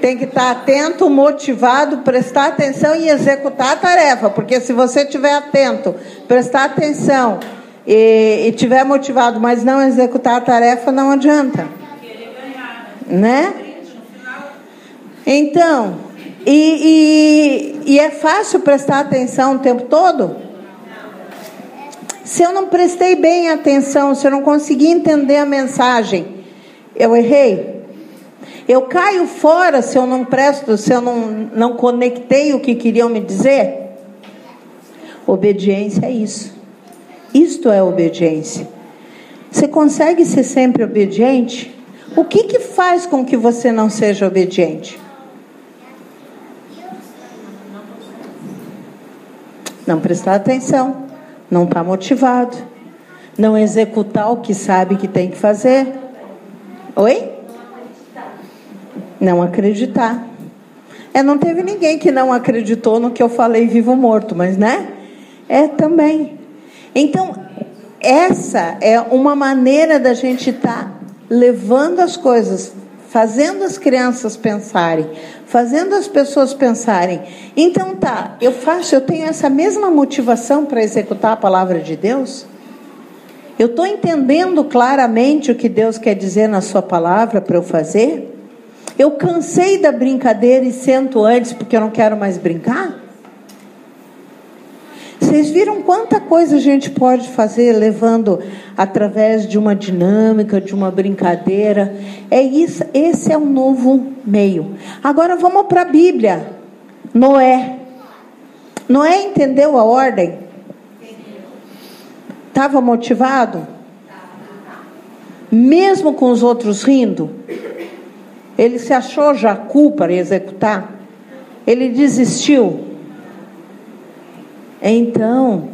Tem que estar tá atento, motivado, prestar atenção e executar a tarefa. Porque se você estiver atento, prestar atenção e, e tiver motivado, mas não executar a tarefa, não adianta. Né? Então, e, e, e é fácil prestar atenção o tempo todo? Se eu não prestei bem atenção, se eu não consegui entender a mensagem, eu errei. Eu caio fora se eu não presto, se eu não, não conectei o que queriam me dizer. Obediência é isso. Isto é obediência. Você consegue ser sempre obediente? O que, que faz com que você não seja obediente? Não prestar atenção não está motivado, não executar o que sabe que tem que fazer. Oi? Não acreditar. É, não teve ninguém que não acreditou no que eu falei vivo morto, mas né? É também. Então, essa é uma maneira da gente estar tá levando as coisas, fazendo as crianças pensarem, fazendo as pessoas pensarem. Então tá, eu faço, eu tenho essa mesma motivação para executar a palavra de Deus? Eu estou entendendo claramente o que Deus quer dizer na Sua palavra para eu fazer? Eu cansei da brincadeira e sento antes porque eu não quero mais brincar? Vocês viram quanta coisa a gente pode fazer levando através de uma dinâmica, de uma brincadeira? É isso, esse é um novo meio. Agora vamos para a Bíblia. Noé. Noé entendeu a ordem? Estava motivado? Mesmo com os outros rindo? Ele se achou Jacu para executar? Ele desistiu? Então,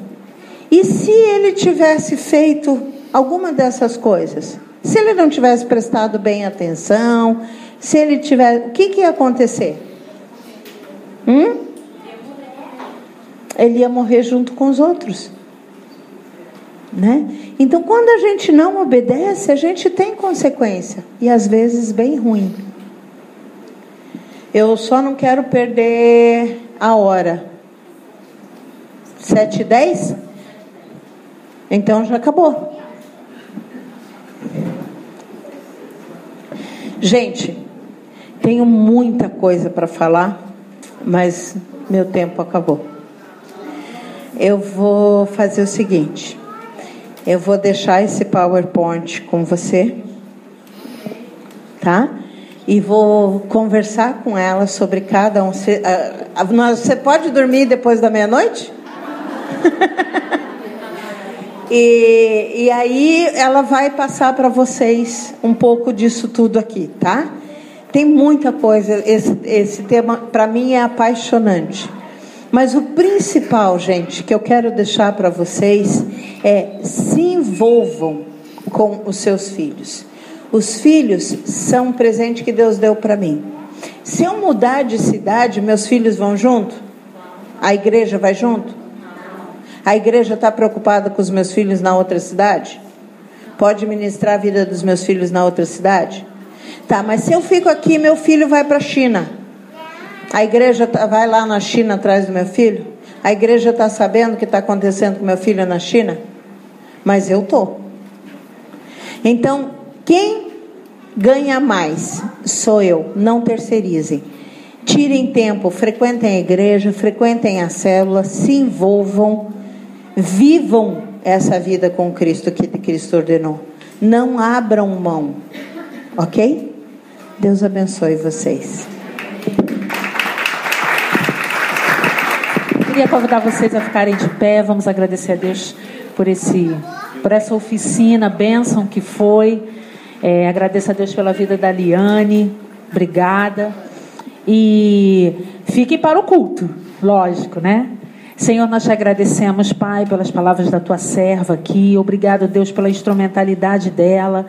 e se ele tivesse feito alguma dessas coisas? Se ele não tivesse prestado bem atenção, se ele tiver, o que, que ia acontecer? Hum? Ele ia morrer junto com os outros. Né? Então, quando a gente não obedece, a gente tem consequência, e às vezes bem ruim. Eu só não quero perder a hora. Sete e dez? Então já acabou. Gente, tenho muita coisa para falar, mas meu tempo acabou. Eu vou fazer o seguinte: eu vou deixar esse PowerPoint com você, tá? E vou conversar com ela sobre cada um. Você, você pode dormir depois da meia-noite? E, e aí ela vai passar para vocês um pouco disso tudo aqui, tá? Tem muita coisa. Esse, esse tema, para mim, é apaixonante. Mas o principal, gente, que eu quero deixar para vocês é se envolvam com os seus filhos. Os filhos são um presente que Deus deu para mim. Se eu mudar de cidade, meus filhos vão junto? A igreja vai junto? A igreja está preocupada com os meus filhos na outra cidade? Pode ministrar a vida dos meus filhos na outra cidade? Tá, mas se eu fico aqui, meu filho vai para a China. A igreja tá, vai lá na China atrás do meu filho? A igreja está sabendo o que está acontecendo com meu filho na China? Mas eu estou. Então, quem ganha mais sou eu. Não terceirizem. Tirem tempo, frequentem a igreja, frequentem a célula, se envolvam, vivam essa vida com Cristo que Cristo ordenou. Não abram mão, ok? Deus abençoe vocês. Queria convidar vocês a ficarem de pé. Vamos agradecer a Deus por esse, por essa oficina, bênção que foi. É, agradeço a Deus pela vida da Liane. Obrigada. E fiquem para o culto, lógico, né? Senhor, nós te agradecemos, Pai, pelas palavras da tua serva aqui. Obrigado, Deus, pela instrumentalidade dela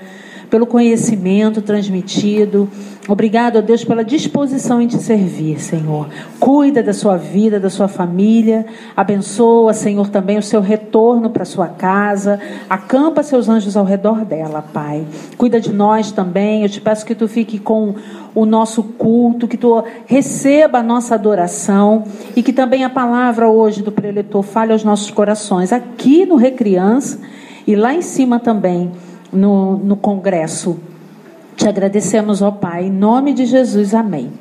pelo conhecimento transmitido. Obrigado, Deus, pela disposição em te servir, Senhor. Cuida da sua vida, da sua família. Abençoa, Senhor, também o seu retorno para sua casa. Acampa seus anjos ao redor dela, Pai. Cuida de nós também. Eu te peço que tu fique com o nosso culto, que tu receba a nossa adoração e que também a palavra hoje do preletor fale aos nossos corações, aqui no Recriança e lá em cima também no, no congresso. Te agradecemos, ó Pai, em nome de Jesus, amém.